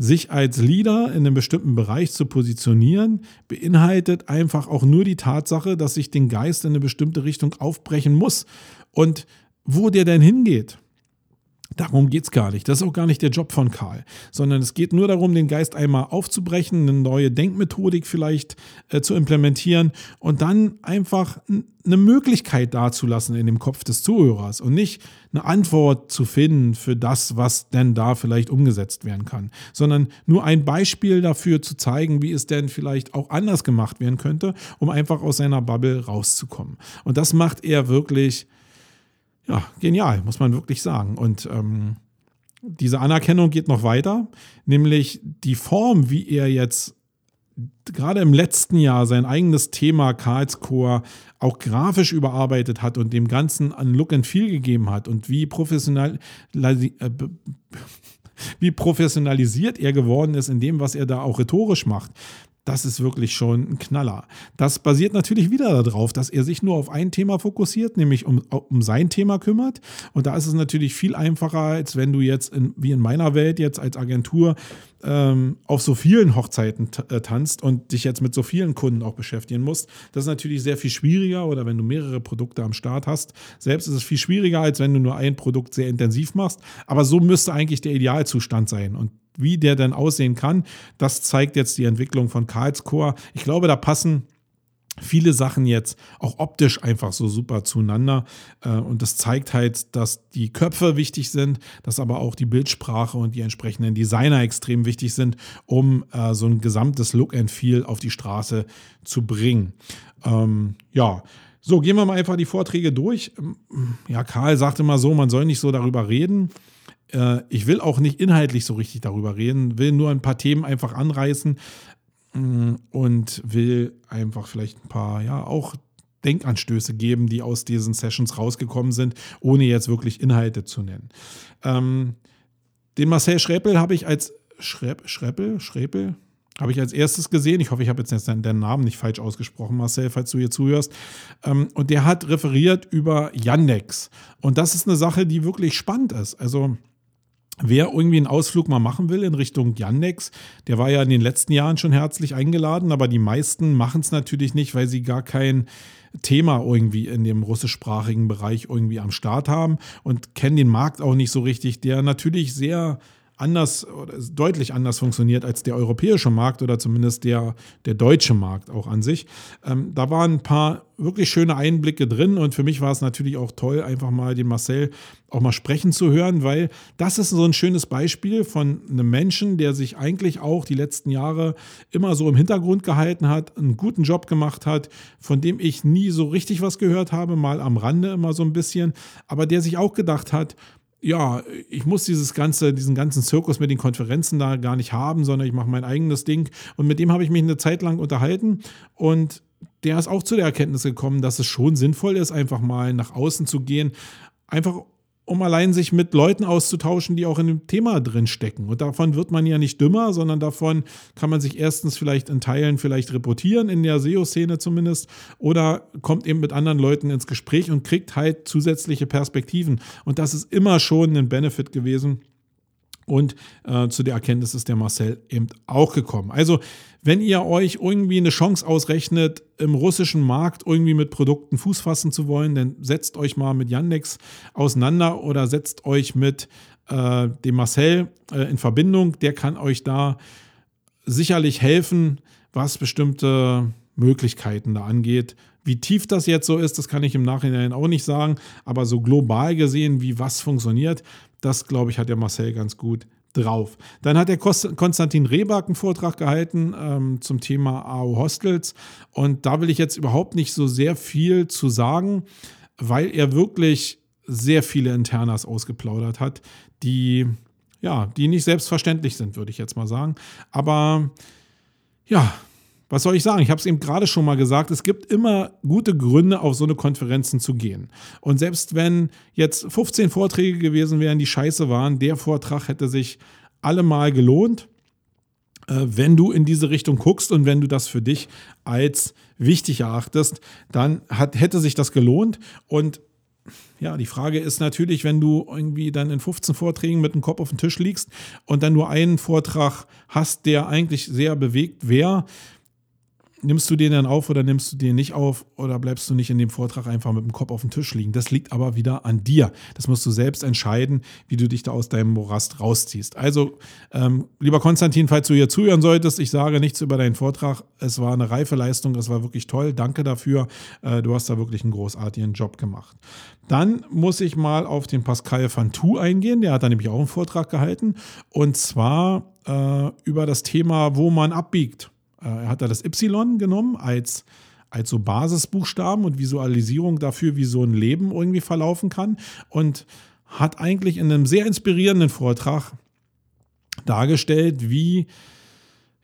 sich als Leader in einem bestimmten Bereich zu positionieren, beinhaltet einfach auch nur die Tatsache, dass sich den Geist in eine bestimmte Richtung aufbrechen muss. Und wo der denn hingeht, Darum geht es gar nicht. Das ist auch gar nicht der Job von Karl, sondern es geht nur darum, den Geist einmal aufzubrechen, eine neue Denkmethodik vielleicht äh, zu implementieren und dann einfach eine Möglichkeit dazulassen in dem Kopf des Zuhörers und nicht eine Antwort zu finden für das, was denn da vielleicht umgesetzt werden kann, sondern nur ein Beispiel dafür zu zeigen, wie es denn vielleicht auch anders gemacht werden könnte, um einfach aus seiner Bubble rauszukommen. Und das macht er wirklich ja, genial, muss man wirklich sagen. Und ähm, diese Anerkennung geht noch weiter, nämlich die Form, wie er jetzt gerade im letzten Jahr sein eigenes Thema Karlscore auch grafisch überarbeitet hat und dem Ganzen an Look and Feel gegeben hat und wie professional äh, *laughs* wie professionalisiert er geworden ist in dem, was er da auch rhetorisch macht das ist wirklich schon ein Knaller. Das basiert natürlich wieder darauf, dass er sich nur auf ein Thema fokussiert, nämlich um, um sein Thema kümmert. Und da ist es natürlich viel einfacher, als wenn du jetzt in, wie in meiner Welt jetzt als Agentur ähm, auf so vielen Hochzeiten äh, tanzt und dich jetzt mit so vielen Kunden auch beschäftigen musst. Das ist natürlich sehr viel schwieriger oder wenn du mehrere Produkte am Start hast. Selbst ist es viel schwieriger, als wenn du nur ein Produkt sehr intensiv machst. Aber so müsste eigentlich der Idealzustand sein. Und wie der dann aussehen kann, das zeigt jetzt die Entwicklung von Karlscore. Ich glaube, da passen viele Sachen jetzt auch optisch einfach so super zueinander. Äh, und das zeigt halt, dass die Köpfe wichtig sind, dass aber auch die Bildsprache und die entsprechenden Designer extrem wichtig sind, um äh, so ein gesamtes Look and Feel auf die Straße zu bringen. Ähm, ja. So, gehen wir mal einfach die Vorträge durch. Ja, Karl sagte mal so, man soll nicht so darüber reden. Äh, ich will auch nicht inhaltlich so richtig darüber reden, will nur ein paar Themen einfach anreißen mm, und will einfach vielleicht ein paar, ja, auch Denkanstöße geben, die aus diesen Sessions rausgekommen sind, ohne jetzt wirklich Inhalte zu nennen. Ähm, den Marcel Schrepel habe ich als Schrep, Schrepel, Schrepel, habe ich als erstes gesehen. Ich hoffe, ich habe jetzt den Namen nicht falsch ausgesprochen, Marcel, falls du hier zuhörst. Ähm, und der hat referiert über Yandex. Und das ist eine Sache, die wirklich spannend ist. Also Wer irgendwie einen Ausflug mal machen will in Richtung Yandex, der war ja in den letzten Jahren schon herzlich eingeladen, aber die meisten machen es natürlich nicht, weil sie gar kein Thema irgendwie in dem russischsprachigen Bereich irgendwie am Start haben und kennen den Markt auch nicht so richtig, der natürlich sehr anders oder deutlich anders funktioniert als der europäische Markt oder zumindest der, der deutsche Markt auch an sich. Ähm, da waren ein paar wirklich schöne Einblicke drin und für mich war es natürlich auch toll, einfach mal den Marcel auch mal sprechen zu hören, weil das ist so ein schönes Beispiel von einem Menschen, der sich eigentlich auch die letzten Jahre immer so im Hintergrund gehalten hat, einen guten Job gemacht hat, von dem ich nie so richtig was gehört habe, mal am Rande immer so ein bisschen, aber der sich auch gedacht hat, ja, ich muss dieses ganze, diesen ganzen Zirkus mit den Konferenzen da gar nicht haben, sondern ich mache mein eigenes Ding. Und mit dem habe ich mich eine Zeit lang unterhalten und der ist auch zu der Erkenntnis gekommen, dass es schon sinnvoll ist, einfach mal nach außen zu gehen, einfach um allein sich mit Leuten auszutauschen, die auch in dem Thema drin stecken. Und davon wird man ja nicht dümmer, sondern davon kann man sich erstens vielleicht in Teilen vielleicht reportieren, in der SEO-Szene zumindest, oder kommt eben mit anderen Leuten ins Gespräch und kriegt halt zusätzliche Perspektiven. Und das ist immer schon ein Benefit gewesen und äh, zu der Erkenntnis ist der Marcel eben auch gekommen. Also, wenn ihr euch irgendwie eine Chance ausrechnet, im russischen Markt irgendwie mit Produkten Fuß fassen zu wollen, dann setzt euch mal mit Yandex auseinander oder setzt euch mit äh, dem Marcel äh, in Verbindung. Der kann euch da sicherlich helfen, was bestimmte Möglichkeiten da angeht. Wie tief das jetzt so ist, das kann ich im Nachhinein auch nicht sagen, aber so global gesehen, wie was funktioniert, das, glaube ich, hat der Marcel ganz gut drauf. Dann hat der Konstantin Rehberg einen Vortrag gehalten ähm, zum Thema AO Hostels. Und da will ich jetzt überhaupt nicht so sehr viel zu sagen, weil er wirklich sehr viele Internas ausgeplaudert hat, die ja, die nicht selbstverständlich sind, würde ich jetzt mal sagen. Aber ja, was soll ich sagen? Ich habe es eben gerade schon mal gesagt, es gibt immer gute Gründe, auf so eine Konferenzen zu gehen. Und selbst wenn jetzt 15 Vorträge gewesen wären, die scheiße waren, der Vortrag hätte sich allemal gelohnt, äh, wenn du in diese Richtung guckst und wenn du das für dich als wichtig erachtest, dann hat, hätte sich das gelohnt. Und ja, die Frage ist natürlich, wenn du irgendwie dann in 15 Vorträgen mit dem Kopf auf dem Tisch liegst und dann nur einen Vortrag hast, der eigentlich sehr bewegt wäre, nimmst du den dann auf oder nimmst du den nicht auf oder bleibst du nicht in dem Vortrag einfach mit dem Kopf auf dem Tisch liegen? Das liegt aber wieder an dir. Das musst du selbst entscheiden, wie du dich da aus deinem Morast rausziehst. Also, ähm, lieber Konstantin, falls du hier zuhören solltest, ich sage nichts über deinen Vortrag. Es war eine reife Leistung, es war wirklich toll. Danke dafür. Äh, du hast da wirklich einen großartigen Job gemacht. Dann muss ich mal auf den Pascal Fantou eingehen. Der hat da nämlich auch einen Vortrag gehalten. Und zwar äh, über das Thema, wo man abbiegt. Äh, er hat da das Y genommen als, als so Basisbuchstaben und Visualisierung dafür, wie so ein Leben irgendwie verlaufen kann. Und hat eigentlich in einem sehr inspirierenden Vortrag dargestellt, wie,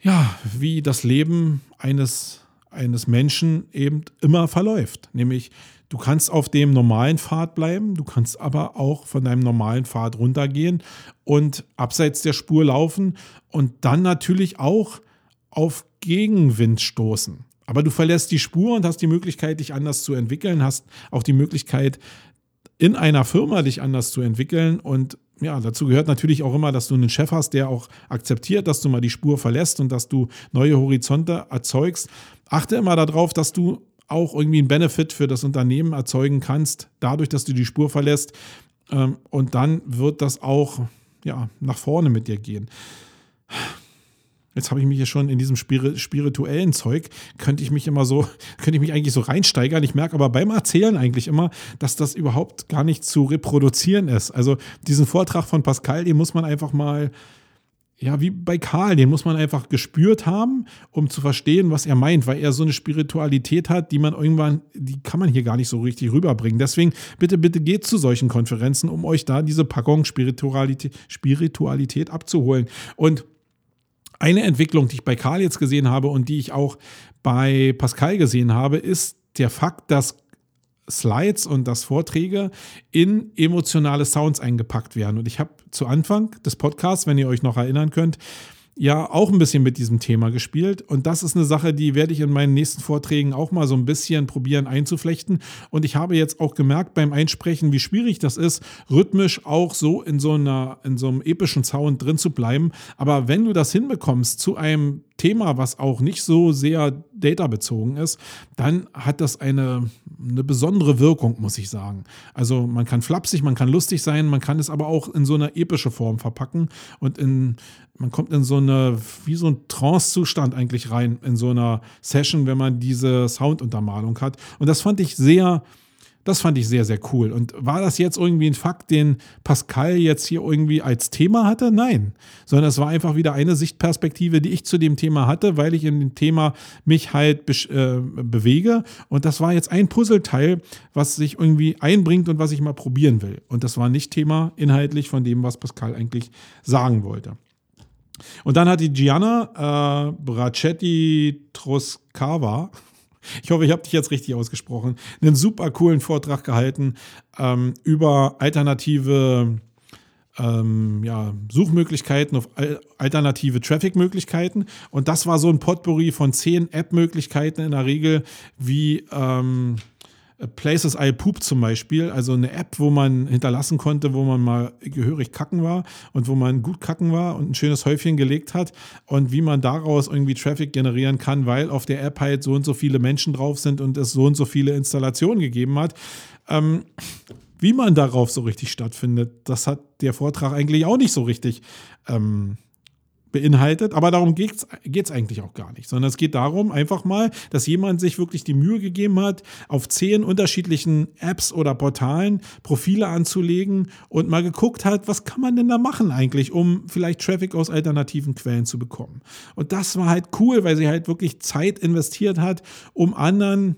ja, wie das Leben eines, eines Menschen eben immer verläuft. Nämlich, du kannst auf dem normalen Pfad bleiben, du kannst aber auch von deinem normalen Pfad runtergehen und abseits der Spur laufen und dann natürlich auch auf Gegenwind stoßen. Aber du verlässt die Spur und hast die Möglichkeit, dich anders zu entwickeln, hast auch die Möglichkeit, in einer Firma dich anders zu entwickeln. Und ja, dazu gehört natürlich auch immer, dass du einen Chef hast, der auch akzeptiert, dass du mal die Spur verlässt und dass du neue Horizonte erzeugst. Achte immer darauf, dass du auch irgendwie einen Benefit für das Unternehmen erzeugen kannst, dadurch, dass du die Spur verlässt. Ähm, und dann wird das auch ja, nach vorne mit dir gehen. Jetzt habe ich mich hier schon in diesem spirituellen Zeug, könnte ich mich immer so, *laughs* könnte ich mich eigentlich so reinsteigern. Ich merke aber beim Erzählen eigentlich immer, dass das überhaupt gar nicht zu reproduzieren ist. Also diesen Vortrag von Pascal, den muss man einfach mal, ja, wie bei Karl, den muss man einfach gespürt haben, um zu verstehen, was er meint, weil er so eine Spiritualität hat, die man irgendwann, die kann man hier gar nicht so richtig rüberbringen. Deswegen bitte, bitte geht zu solchen Konferenzen, um euch da diese Packung Spiritualität, Spiritualität abzuholen. Und eine Entwicklung, die ich bei Karl jetzt gesehen habe und die ich auch bei Pascal gesehen habe, ist der Fakt, dass Slides und dass Vorträge in emotionale Sounds eingepackt werden. Und ich habe zu Anfang des Podcasts, wenn ihr euch noch erinnern könnt, ja auch ein bisschen mit diesem Thema gespielt. Und das ist eine Sache, die werde ich in meinen nächsten Vorträgen auch mal so ein bisschen probieren einzuflechten. Und ich habe jetzt auch gemerkt beim Einsprechen, wie schwierig das ist, rhythmisch auch so in so einer, in so einem epischen Sound drin zu bleiben. Aber wenn du das hinbekommst zu einem Thema, was auch nicht so sehr data-bezogen ist, dann hat das eine, eine besondere Wirkung, muss ich sagen. Also man kann flapsig, man kann lustig sein, man kann es aber auch in so eine epische Form verpacken und in, man kommt in so eine, wie so ein Trance-Zustand eigentlich rein in so einer Session, wenn man diese Sounduntermalung hat. Und das fand ich sehr, das fand ich sehr, sehr cool. Und war das jetzt irgendwie ein Fakt, den Pascal jetzt hier irgendwie als Thema hatte? Nein. Sondern es war einfach wieder eine Sichtperspektive, die ich zu dem Thema hatte, weil ich in dem Thema mich halt äh, bewege. Und das war jetzt ein Puzzleteil, was sich irgendwie einbringt und was ich mal probieren will. Und das war nicht Thema inhaltlich von dem, was Pascal eigentlich sagen wollte. Und dann hat die Gianna äh, Bracetti Troscava ich hoffe, ich habe dich jetzt richtig ausgesprochen, einen super coolen Vortrag gehalten ähm, über alternative ähm, ja, Suchmöglichkeiten auf alternative Traffic-Möglichkeiten. Und das war so ein Potpourri von zehn App-Möglichkeiten in der Regel, wie ähm, Places I Poop zum Beispiel, also eine App, wo man hinterlassen konnte, wo man mal gehörig kacken war und wo man gut kacken war und ein schönes Häufchen gelegt hat und wie man daraus irgendwie Traffic generieren kann, weil auf der App halt so und so viele Menschen drauf sind und es so und so viele Installationen gegeben hat. Ähm, wie man darauf so richtig stattfindet, das hat der Vortrag eigentlich auch nicht so richtig ähm, beinhaltet. Aber darum geht es eigentlich auch gar nicht, sondern es geht darum, einfach mal, dass jemand sich wirklich die Mühe gegeben hat, auf zehn unterschiedlichen Apps oder Portalen Profile anzulegen und mal geguckt hat, was kann man denn da machen eigentlich, um vielleicht Traffic aus alternativen Quellen zu bekommen. Und das war halt cool, weil sie halt wirklich Zeit investiert hat, um anderen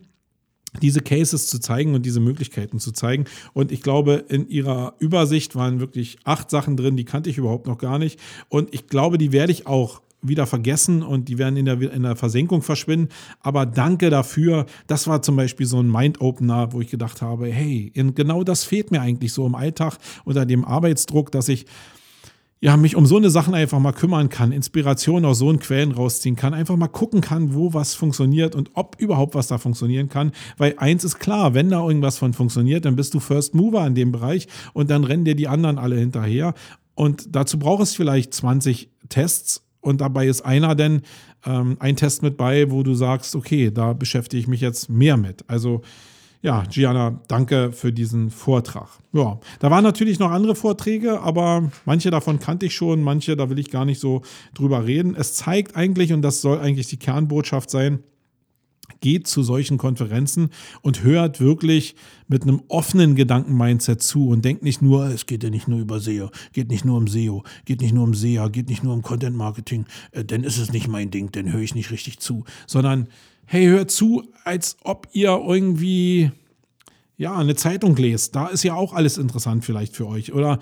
diese Cases zu zeigen und diese Möglichkeiten zu zeigen. Und ich glaube, in ihrer Übersicht waren wirklich acht Sachen drin, die kannte ich überhaupt noch gar nicht. Und ich glaube, die werde ich auch wieder vergessen und die werden in der, in der Versenkung verschwinden. Aber danke dafür. Das war zum Beispiel so ein Mind-Opener, wo ich gedacht habe, hey, genau das fehlt mir eigentlich so im Alltag unter dem Arbeitsdruck, dass ich ja, mich um so eine Sachen einfach mal kümmern kann, Inspiration aus so einen Quellen rausziehen kann, einfach mal gucken kann, wo was funktioniert und ob überhaupt was da funktionieren kann. Weil eins ist klar, wenn da irgendwas von funktioniert, dann bist du First Mover in dem Bereich und dann rennen dir die anderen alle hinterher. Und dazu braucht es vielleicht 20 Tests und dabei ist einer denn ähm, ein Test mit bei, wo du sagst, okay, da beschäftige ich mich jetzt mehr mit. Also ja, Gianna, danke für diesen Vortrag. Ja, da waren natürlich noch andere Vorträge, aber manche davon kannte ich schon, manche, da will ich gar nicht so drüber reden. Es zeigt eigentlich, und das soll eigentlich die Kernbotschaft sein, geht zu solchen Konferenzen und hört wirklich mit einem offenen Gedanken-Mindset zu und denkt nicht nur, es geht ja nicht nur über SEO, geht nicht nur um SEO, geht nicht nur um SEA, geht nicht nur um Content Marketing, äh, denn ist es nicht mein Ding, denn höre ich nicht richtig zu, sondern hey, hört zu, als ob ihr irgendwie ja, eine Zeitung lest. Da ist ja auch alles interessant vielleicht für euch. Oder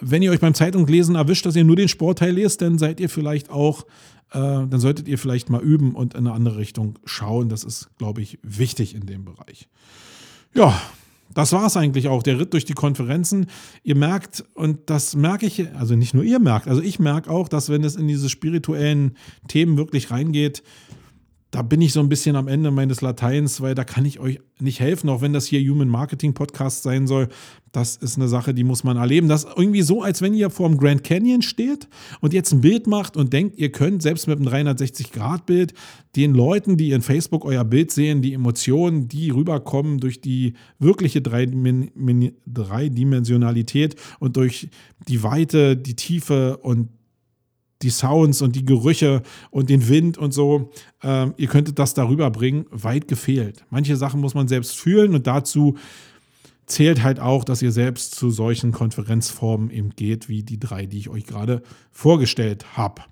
wenn ihr euch beim Zeitunglesen erwischt, dass ihr nur den Sportteil lest, dann seid ihr vielleicht auch, äh, dann solltet ihr vielleicht mal üben und in eine andere Richtung schauen. Das ist, glaube ich, wichtig in dem Bereich. Ja, das war es eigentlich auch, der Ritt durch die Konferenzen. Ihr merkt, und das merke ich, also nicht nur ihr merkt, also ich merke auch, dass wenn es in diese spirituellen Themen wirklich reingeht, da bin ich so ein bisschen am Ende meines Lateins, weil da kann ich euch nicht helfen, auch wenn das hier Human Marketing Podcast sein soll. Das ist eine Sache, die muss man erleben. Das ist irgendwie so, als wenn ihr vor dem Grand Canyon steht und jetzt ein Bild macht und denkt, ihr könnt selbst mit einem 360-Grad-Bild den Leuten, die in Facebook euer Bild sehen, die Emotionen, die rüberkommen durch die wirkliche Dreidimensionalität und durch die Weite, die Tiefe und die Sounds und die Gerüche und den Wind und so. Ähm, ihr könntet das darüber bringen, weit gefehlt. Manche Sachen muss man selbst fühlen und dazu zählt halt auch, dass ihr selbst zu solchen Konferenzformen eben geht, wie die drei, die ich euch gerade vorgestellt habe.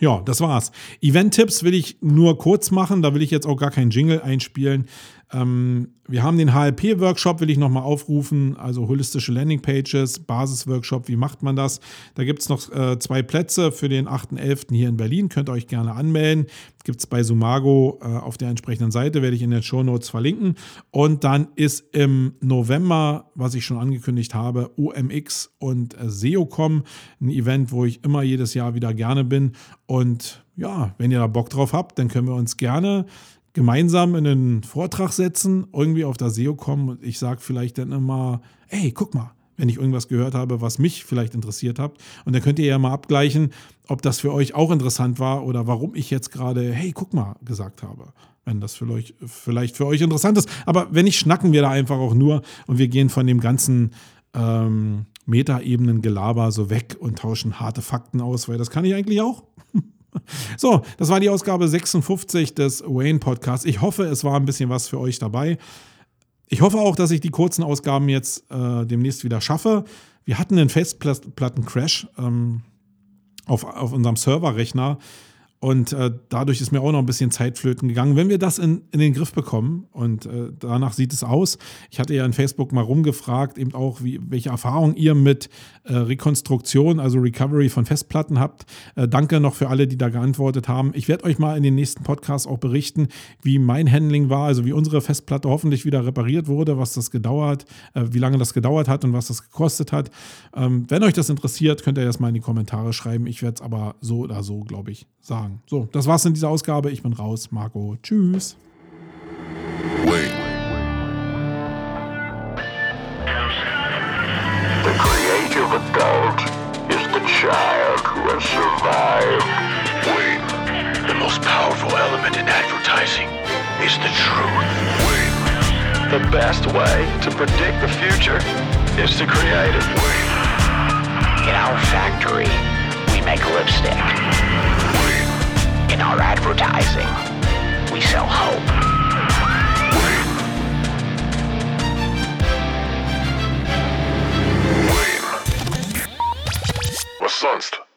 Ja, das war's. Event-Tipps will ich nur kurz machen, da will ich jetzt auch gar keinen Jingle einspielen. Ähm, wir haben den HLP-Workshop, will ich nochmal aufrufen, also holistische Landingpages, Basis-Workshop, wie macht man das? Da gibt es noch äh, zwei Plätze für den 8.11. hier in Berlin, könnt ihr euch gerne anmelden. Gibt es bei Sumago äh, auf der entsprechenden Seite, werde ich in den Show Notes verlinken. Und dann ist im November, was ich schon angekündigt habe, UMX und äh, SEOCom, ein Event, wo ich immer jedes Jahr wieder gerne bin. Und ja, wenn ihr da Bock drauf habt, dann können wir uns gerne gemeinsam in einen Vortrag setzen, irgendwie auf das SEO kommen und ich sage vielleicht dann immer, ey, guck mal, wenn ich irgendwas gehört habe, was mich vielleicht interessiert hat. Und dann könnt ihr ja mal abgleichen, ob das für euch auch interessant war oder warum ich jetzt gerade, hey, guck mal, gesagt habe. Wenn das für euch, vielleicht für euch interessant ist. Aber wenn nicht, schnacken wir da einfach auch nur und wir gehen von dem ganzen ähm, Metaebenen-Gelaber so weg und tauschen harte Fakten aus, weil das kann ich eigentlich auch. *laughs* So, das war die Ausgabe 56 des Wayne Podcasts. Ich hoffe, es war ein bisschen was für euch dabei. Ich hoffe auch, dass ich die kurzen Ausgaben jetzt äh, demnächst wieder schaffe. Wir hatten einen Festplattencrash ähm, auf, auf unserem Serverrechner. Und äh, dadurch ist mir auch noch ein bisschen Zeit flöten gegangen. Wenn wir das in, in den Griff bekommen, und äh, danach sieht es aus, ich hatte ja in Facebook mal rumgefragt, eben auch, wie, welche Erfahrungen ihr mit äh, Rekonstruktion, also Recovery von Festplatten habt. Äh, danke noch für alle, die da geantwortet haben. Ich werde euch mal in den nächsten Podcasts auch berichten, wie mein Handling war, also wie unsere Festplatte hoffentlich wieder repariert wurde, was das gedauert, äh, wie lange das gedauert hat und was das gekostet hat. Ähm, wenn euch das interessiert, könnt ihr das mal in die Kommentare schreiben. Ich werde es aber so oder so, glaube ich, sagen sagen. So, das war's in dieser Ausgabe. Ich bin raus. Marco. Tschüss. Wayne. The creative adult is the child who has survived. Wayne. The most powerful element in advertising is the truth. Wayne. The best way to predict the future is to create it. In our factory, we make lipstick. in our advertising. We sell hope. Sonst.